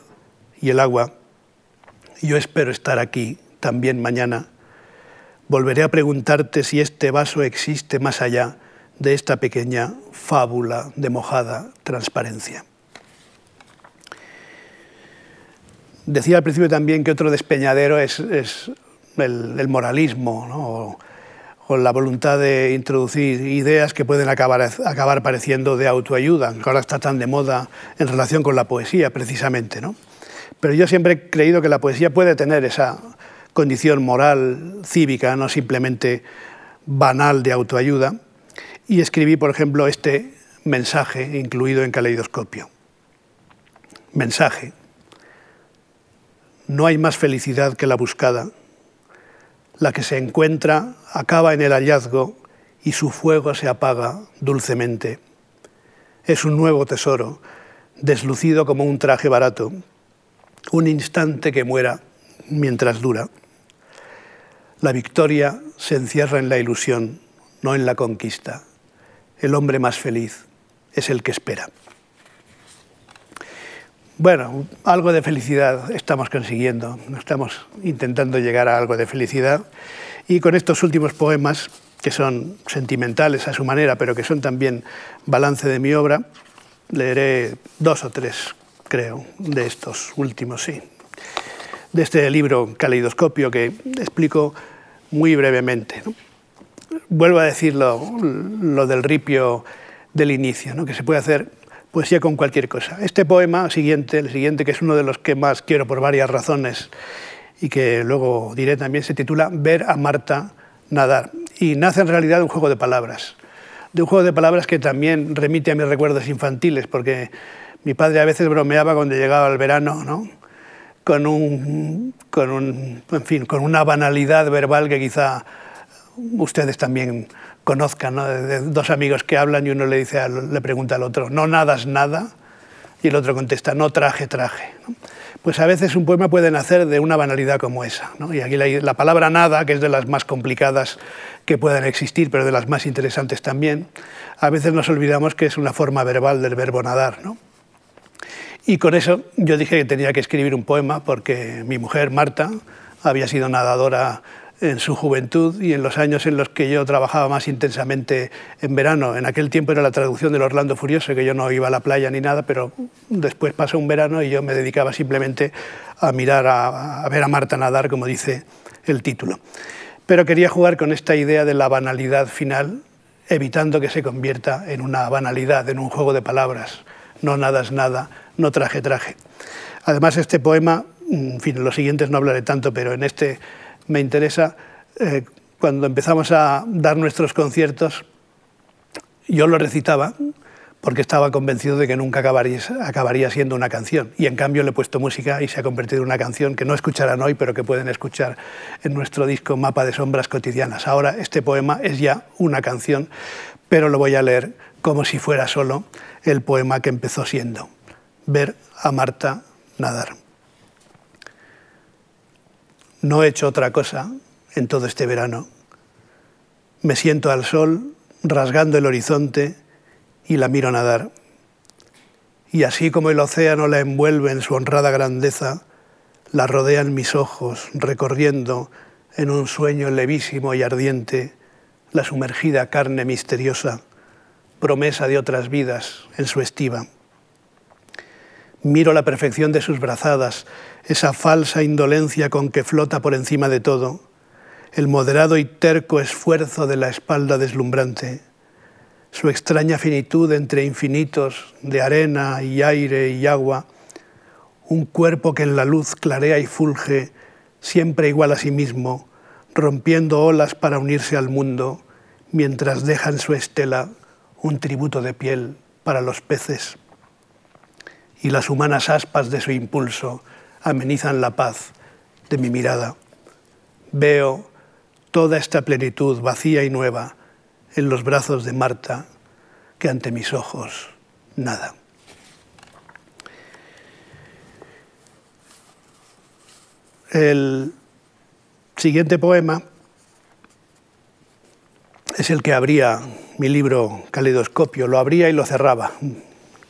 y el agua. Yo espero estar aquí también mañana. Volveré a preguntarte si este vaso existe más allá de esta pequeña fábula de mojada transparencia. Decía al principio también que otro despeñadero es, el, moralismo, o, la voluntad de introducir ideas que pueden acabar, acabar pareciendo de autoayuda, que ahora está tan de moda en relación con la poesía, precisamente. ¿no? Pero yo siempre he creído que la poesía puede tener esa condición moral, cívica, no simplemente banal de autoayuda, y escribí, por ejemplo, este mensaje incluido en Caleidoscopio. Mensaje. No hay más felicidad que la buscada. La que se encuentra acaba en el hallazgo y su fuego se apaga dulcemente. es un nuevo tesoro, deslucido como un traje barato, un instante que muera mientras dura. La victoria se encierra en la ilusión, no en la conquista. El hombre más feliz es el que espera. Bueno, algo de felicidad estamos consiguiendo, estamos intentando llegar a algo de felicidad y con estos últimos poemas, que son sentimentales a su manera, pero que son también balance de mi obra, leeré dos o tres, creo, de estos últimos, sí. De este libro Caleidoscopio que explico muy brevemente. Vuelvo a decir lo, del ripio del inicio, que se puede hacer poesía con cualquier cosa. Este poema siguiente, el siguiente, que es uno de los que más quiero por varias razones y que luego diré también, se titula Ver a Marta nadar. Y nace en realidad de un juego de palabras. De un juego de palabras que también remite a mis recuerdos infantiles, porque mi padre a veces bromeaba cuando llegaba el verano, ¿no? con, un, con, un, en fin, con una banalidad verbal que quizá ustedes también conozcan, de, dos amigos que hablan y uno le, dice le pregunta al otro, ¿no nadas nada? Y el otro contesta, no traje, traje. Pues a veces un poema puede nacer de una banalidad como esa. Y aquí la, la, palabra nada, que es de las más complicadas que puedan existir, pero de las más interesantes también, a veces nos olvidamos que es una forma verbal del verbo nadar. ¿no? Y con eso yo dije que tenía que escribir un poema porque mi mujer, Marta, había sido nadadora en su juventud y en los años en los que yo trabajaba más intensamente en verano. En aquel tiempo era la traducción del Orlando Furioso, que yo no iba a la playa ni nada, pero después pasó un verano y yo me dedicaba simplemente a mirar, a, a ver a Marta nadar, como dice el título. Pero quería jugar con esta idea de la banalidad final, evitando que se convierta en una banalidad, en un juego de palabras. No nada es nada, no traje traje. Además, este poema, en fin, los siguientes no hablaré tanto, pero en este me interesa, eh, cuando empezamos a dar nuestros conciertos, yo lo recitaba porque estaba convencido de que nunca acabaría, acabaría, siendo una canción. Y en cambio le he puesto música y se ha convertido en una canción que no escucharán hoy, pero que pueden escuchar en nuestro disco Mapa de Sombras Cotidianas. Ahora este poema es ya una canción, pero lo voy a leer como si fuera solo el poema que empezó siendo. Ver a Marta nadar. No he hecho otra cosa en todo este verano. Me siento al sol, rasgando el horizonte, y la miro nadar. Y así como el océano la envuelve en su honrada grandeza, la rodean mis ojos, recorriendo en un sueño levísimo y ardiente la sumergida carne misteriosa, promesa de otras vidas en su estiva. Miro la perfección de sus brazadas, esa falsa indolencia con que flota por encima de todo, el moderado y terco esfuerzo de la espalda deslumbrante, su extraña finitud entre infinitos de arena y aire y agua, un cuerpo que en la luz clarea y fulge, siempre igual a sí mismo, rompiendo olas para unirse al mundo, mientras deja en su estela un tributo de piel para los peces y las humanas aspas de su impulso amenizan la paz de mi mirada. Veo toda esta plenitud vacía y nueva en los brazos de Marta, que ante mis ojos nada. El siguiente poema es el que abría mi libro Caleidoscopio, lo abría y lo cerraba,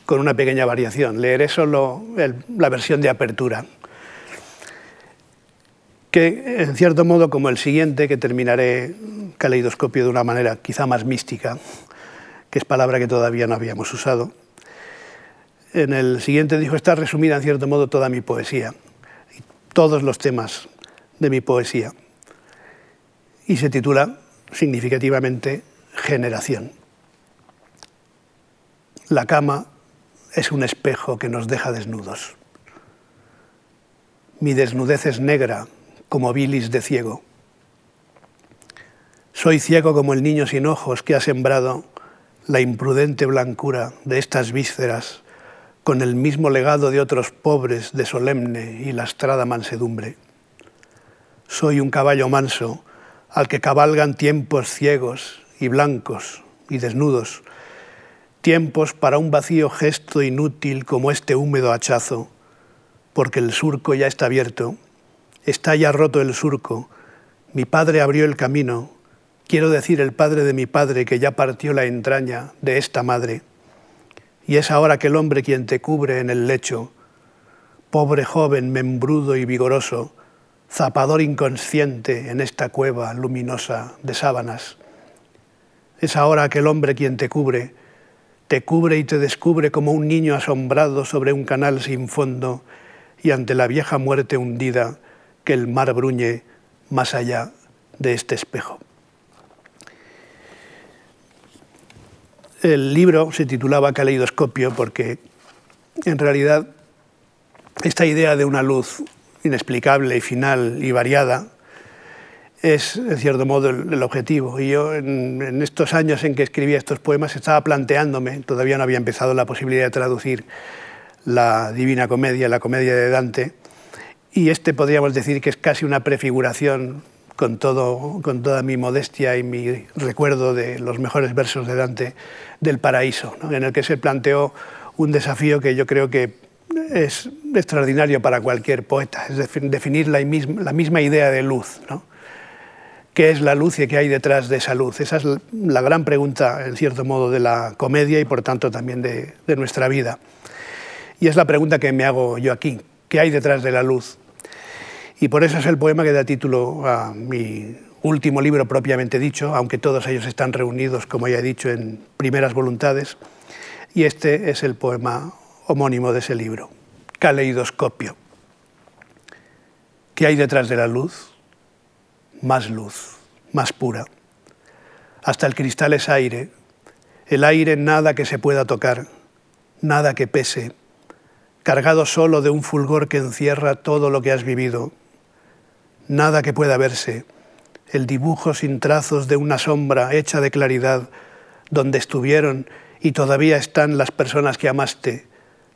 con una pequeña variación. Leeré solo la versión de apertura, que en cierto modo, como el siguiente, que terminaré caleidoscopio de una manera quizá más mística, que es palabra que todavía no habíamos usado. En el siguiente dijo, está resumida en cierto modo toda mi poesía, todos los temas de mi poesía. Y se titula significativamente Generación. La cama es un espejo que nos deja desnudos. Mi desnudez es negra como bilis de ciego. Soy ciego como el niño sin ojos que ha sembrado la imprudente blancura de estas vísceras con el mismo legado de otros pobres de solemne y lastrada mansedumbre. Soy un caballo manso al que cabalgan tiempos ciegos y blancos y desnudos, tiempos para un vacío gesto inútil como este húmedo hachazo, porque el surco ya está abierto, está ya roto el surco, mi padre abrió el camino, quiero decir el padre de mi padre que ya partió la entraña de esta madre, y es ahora aquel hombre quien te cubre en el lecho, pobre joven membrudo y vigoroso, zapador inconsciente en esta cueva luminosa de sábanas. Es ahora aquel hombre quien te cubre, te cubre y te descubre como un niño asombrado sobre un canal sin fondo y ante la vieja muerte hundida que el mar bruñe más allá de este espejo. El libro se titulaba Caleidoscopio porque en realidad esta idea de una luz inexplicable y final y variada es, en cierto modo, el, objetivo. Y yo, en, estos años en que escribía estos poemas, estaba planteándome, todavía no había empezado la posibilidad de traducir la Divina Comedia, la Comedia de Dante, y este podríamos decir que es casi una prefiguración, con, todo, con toda mi modestia y mi recuerdo de los mejores versos de Dante, del paraíso, en el que se planteó un desafío que yo creo que es extraordinario para cualquier poeta, es definir la misma, la misma idea de luz. ¿no? ¿Qué es la luz y qué hay detrás de esa luz? Esa es la gran pregunta, en cierto modo, de la comedia y por tanto también de, de nuestra vida. Y es la pregunta que me hago yo aquí. ¿Qué hay detrás de la luz? Y por eso es el poema que da título a mi último libro propiamente dicho, aunque todos ellos están reunidos, como ya he dicho, en primeras voluntades. Y este es el poema homónimo de ese libro, Caleidoscopio. ¿Qué hay detrás de la luz? Más luz, más pura. Hasta el cristal es aire, el aire nada que se pueda tocar, nada que pese, cargado solo de un fulgor que encierra todo lo que has vivido, nada que pueda verse, el dibujo sin trazos de una sombra hecha de claridad, donde estuvieron y todavía están las personas que amaste,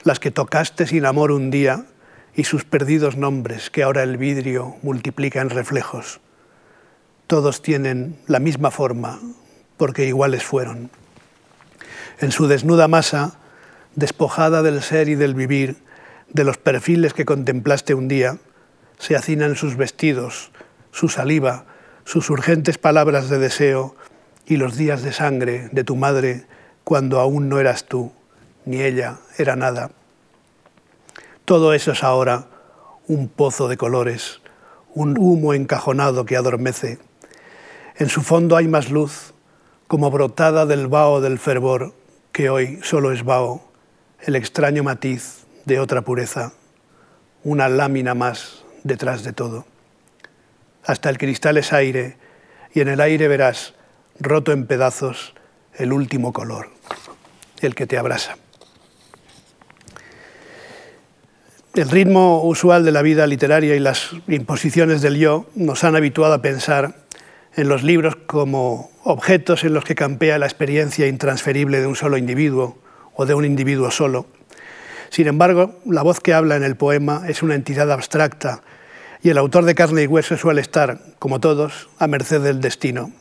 las que tocaste sin amor un día y sus perdidos nombres que ahora el vidrio multiplica en reflejos. Todos tienen la misma forma porque iguales fueron. En su desnuda masa, despojada del ser y del vivir, de los perfiles que contemplaste un día, se hacinan sus vestidos, su saliva, sus urgentes palabras de deseo y los días de sangre de tu madre cuando aún no eras tú ni ella era nada. Todo eso es ahora un pozo de colores, un humo encajonado que adormece. En su fondo hay más luz, como brotada del vaho del fervor, que hoy solo es vaho, el extraño matiz de otra pureza, una lámina más detrás de todo. Hasta el cristal es aire, y en el aire verás, roto en pedazos, el último color, el que te abrasa. El ritmo usual de la vida literaria y las imposiciones del yo nos han habituado a pensar en los libros como objetos en los que campea la experiencia intransferible de un solo individuo o de un individuo solo. Sin embargo, la voz que habla en el poema es una entidad abstracta y el autor de carne y hueso suele estar, como todos, a merced del destino.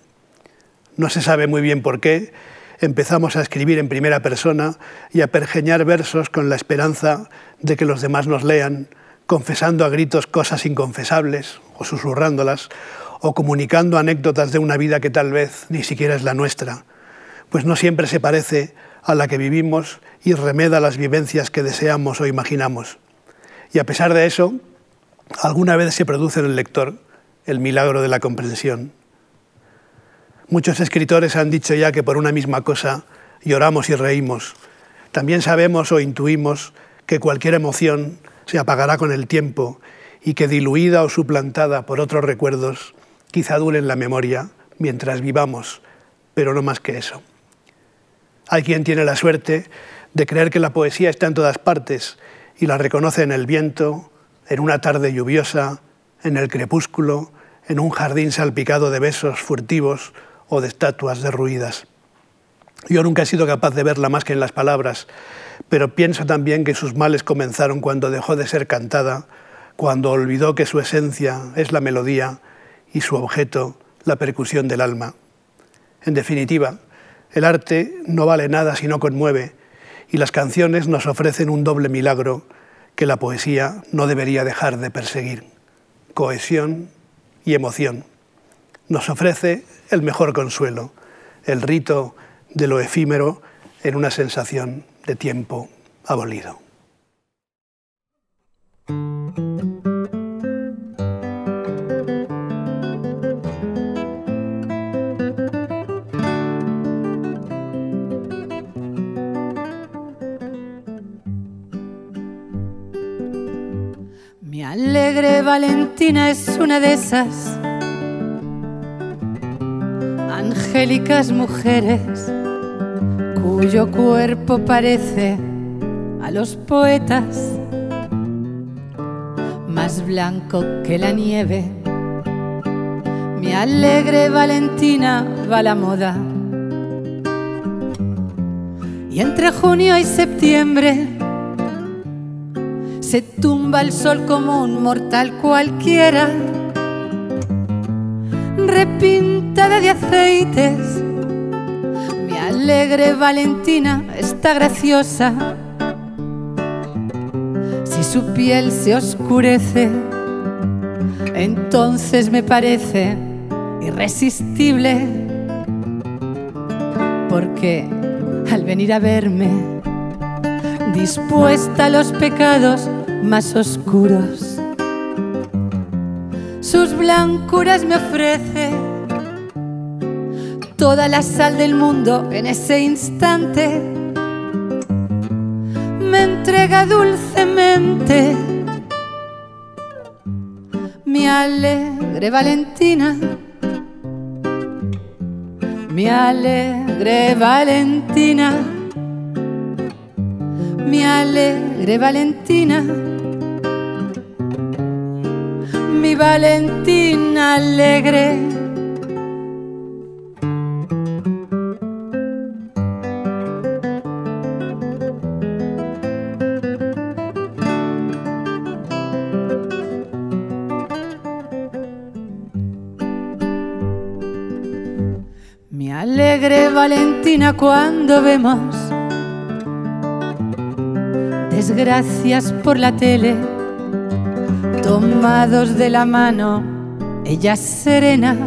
No se sabe muy bien por qué, empezamos a escribir en primera persona y a pergeñar versos con la esperanza de que los demás nos lean, confesando a gritos cosas inconfesables o susurrándolas, o comunicando anécdotas de una vida que tal vez ni siquiera es la nuestra, pues no siempre se parece a la que vivimos y remeda las vivencias que deseamos o imaginamos. Y a pesar de eso, alguna vez se produce en el lector el milagro de la comprensión Muchos escritores han dicho ya que por una misma cosa lloramos y reímos. También sabemos o intuimos que cualquier emoción se apagará con el tiempo y que diluida o suplantada por otros recuerdos, quizá duren la memoria mientras vivamos, pero no más que eso. Hay quien tiene la suerte de creer que la poesía está en todas partes y la reconoce en el viento, en una tarde lluviosa, en el crepúsculo, en un jardín salpicado de besos furtivos o de estatuas derruidas. Yo nunca he sido capaz de verla más que en las palabras, pero pienso también que sus males comenzaron cuando dejó de ser cantada, cuando olvidó que su esencia es la melodía y su objeto la percusión del alma. En definitiva, El arte no vale nada si no conmueve y las canciones nos ofrecen un doble milagro que la poesía no debería dejar de perseguir, cohesión y emoción. Nos ofrece el mejor consuelo, el rito de lo efímero en una sensación de tiempo abolido. Mi alegre Valentina es una de esas angélicas mujeres cuyo cuerpo parece a los poetas más blanco que la nieve. Mi alegre Valentina va a la moda. Y entre junio y septiembre se tumba el sol como un mortal cualquiera, repintada de aceites. Mi alegre Valentina está graciosa. Si su piel se oscurece, entonces me parece irresistible, porque al venir a verme, dispuesta a los pecados más oscuros, sus blancuras me ofrece toda la sal del mundo en ese instante. Me entrega dulcemente mi alegre Valentina, mi alegre Valentina, mi alegre Valentina, Valentina alegre. Mi alegre Valentina cuando vemos desgracias por la tele, tomados de la mano, ella serena,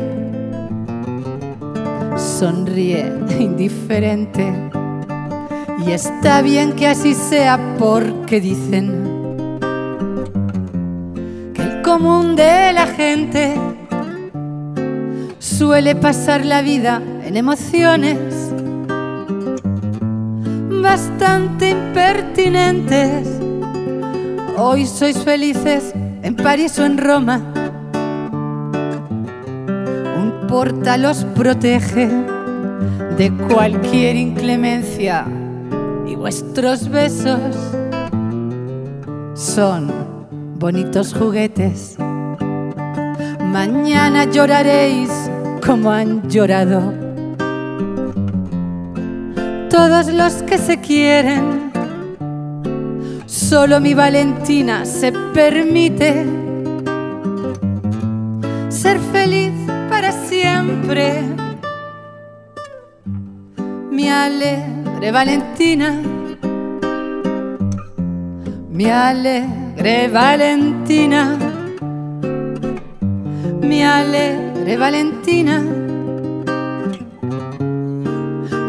sonríe [LAUGHS] indiferente. Y está bien que así sea porque dicen que el común de la gente suele pasar la vida en emociones bastante impertinentes. Hoy sois felices en París o en Roma. Un portal os protege de cualquier inclemencia y vuestros besos son bonitos juguetes. Mañana lloraréis como han llorado todos los que se quieren. Solo mi Valentina se permite ser feliz para siempre. Mi alegre Valentina, mi alegre Valentina, mi alegre Valentina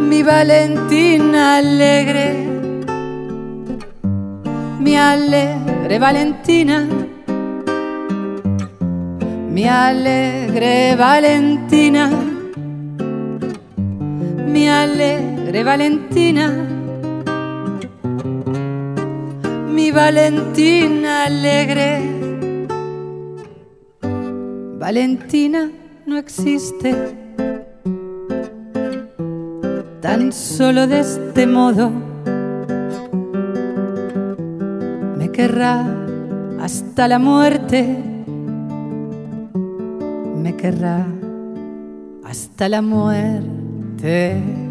mi Valentina alegre, mi alegre Valentina, mi alegre Valentina, mi alegre Valentina, mi Valentina alegre. Valentina no existe. Tan solo de este modo querrá hasta la muerte, me querrá hasta la muerte.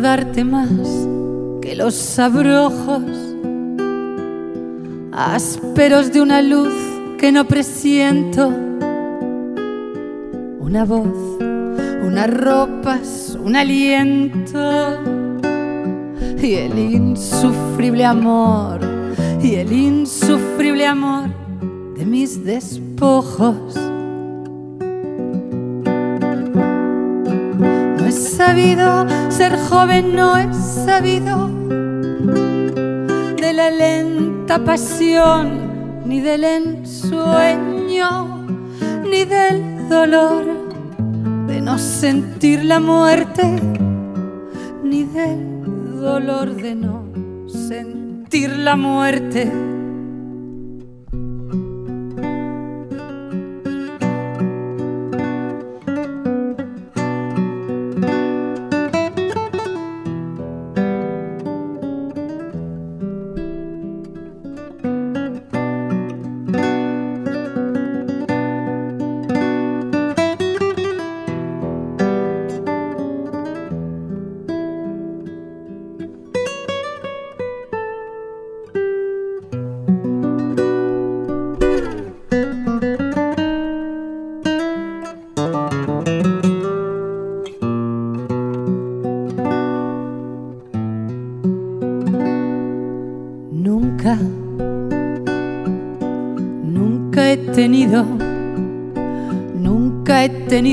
Darte más que los abrojos ásperos de una luz que no presiento, una voz, unas ropas, un aliento y el insufrible amor, y el insufrible amor de mis despojos. Ser joven, no he sabido de la lenta pasión, ni del ensueño, ni del dolor de no sentir la muerte, ni del dolor de no sentir la muerte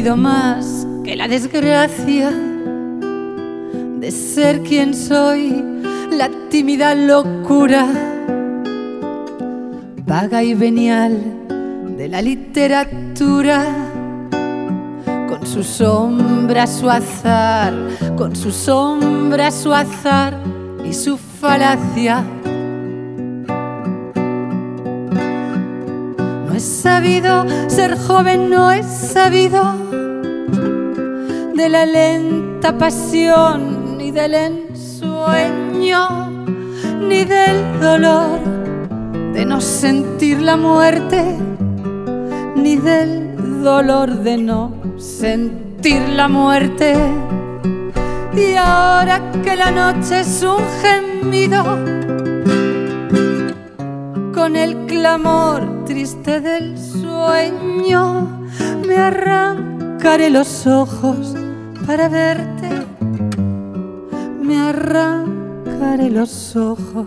más que la desgracia de ser quien soy, la tímida locura, vaga y venial de la literatura, con su sombra, su azar, con su sombra, su azar y su falacia. Ser joven, no he sabido de la lenta pasión, ni del ensueño, ni del dolor de no sentir la muerte, ni del dolor de no sentir la muerte. Y ahora que la noche es un gemido, con el clamor triste del sueño, me arrancaré los ojos para verte. Me arrancaré los ojos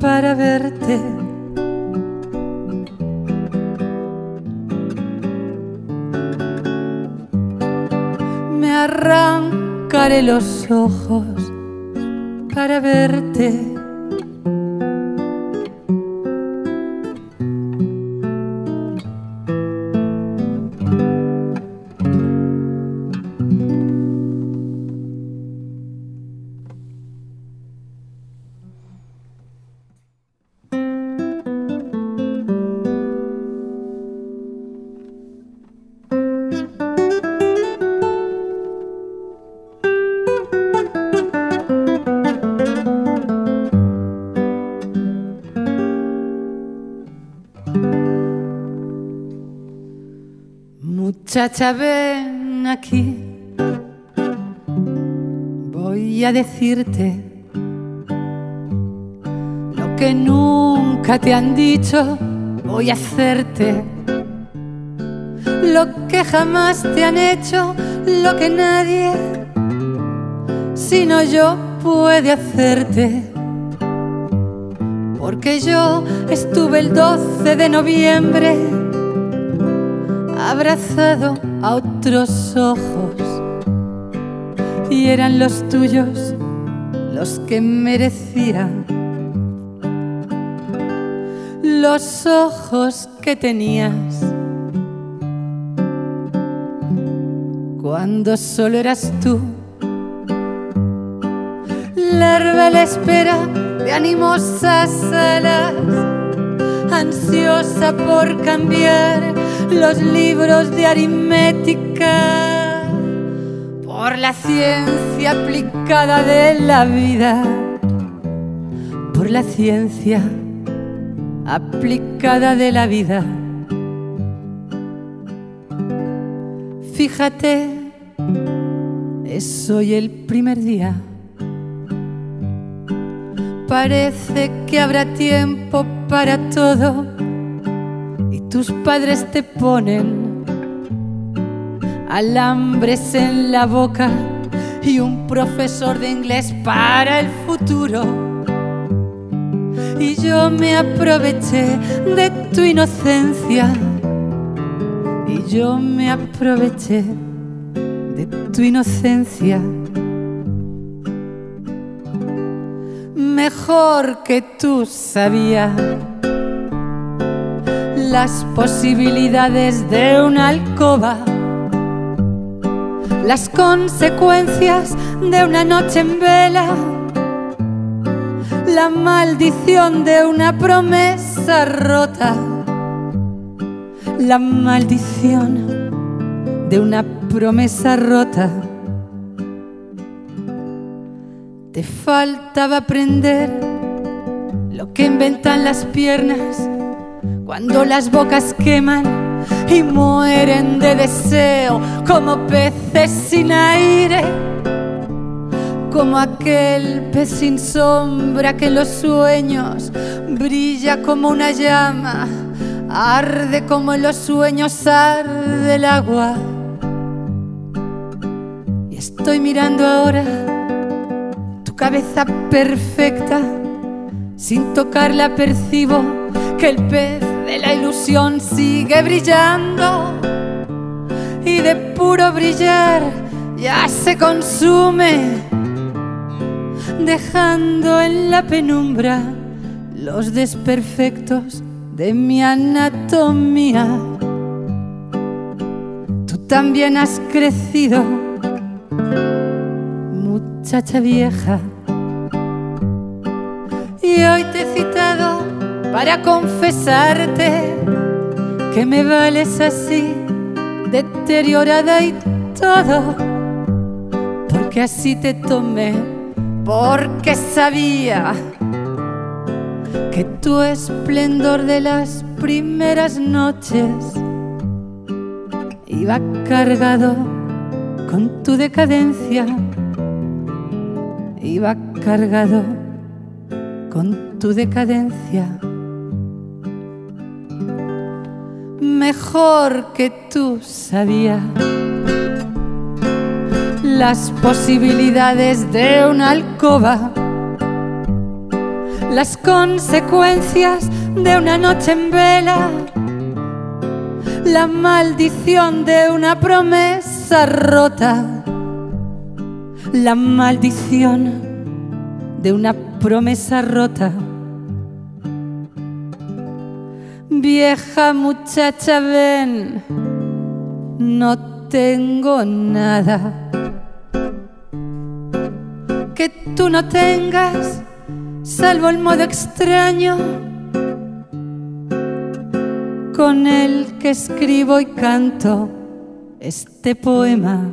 para verte. Me arrancaré los ojos para verte. Muchacha, ven aquí. Voy a decirte lo que nunca te han dicho. Voy a hacerte lo que jamás te han hecho, lo que nadie, sino yo, puede hacerte. Porque yo estuve el 12 de noviembre abrazado a otros ojos. Y eran los tuyos los que merecían los ojos que tenías. Cuando solo eras tú larva la espera de animosas alas ansiosa por cambiar los libros de aritmética por la ciencia aplicada de la vida, por la ciencia aplicada de la vida. Fíjate es hoy el primer día. Parece que habrá tiempo para todo tus padres te ponen alambres en la boca y un profesor de inglés para el futuro. Y yo me aproveché de tu inocencia y yo me aproveché de tu inocencia. Mejor que tú sabía las posibilidades de una alcoba, las consecuencias de una noche en vela, la maldición de una promesa rota. La maldición de una promesa rota. Te faltaba aprender lo que inventan las piernas cuando las bocas queman y mueren de deseo como peces sin aire, como aquel pez sin sombra que en los sueños brilla como una llama arde como en los sueños arde el agua. Y estoy mirando ahora tu cabeza perfecta, sin tocarla percibo que el pez de la ilusión sigue brillando y de puro brillar ya se consume, dejando en la penumbra los desperfectos de mi anatomía. Tú también has crecido, muchacha vieja. Y hoy te para confesarte que me vales así, deteriorada y todo, porque así te tomé, porque sabía que tu esplendor de las primeras noches iba cargado con tu decadencia, iba cargado con tu decadencia. Mejor que tú sabía las posibilidades de una alcoba. Las consecuencias de una noche en vela, la maldición de una promesa rota, la maldición de una promesa rota. Vieja muchacha, ven, no tengo nada que tú no tengas salvo el modo extraño con el que escribo y canto este poema.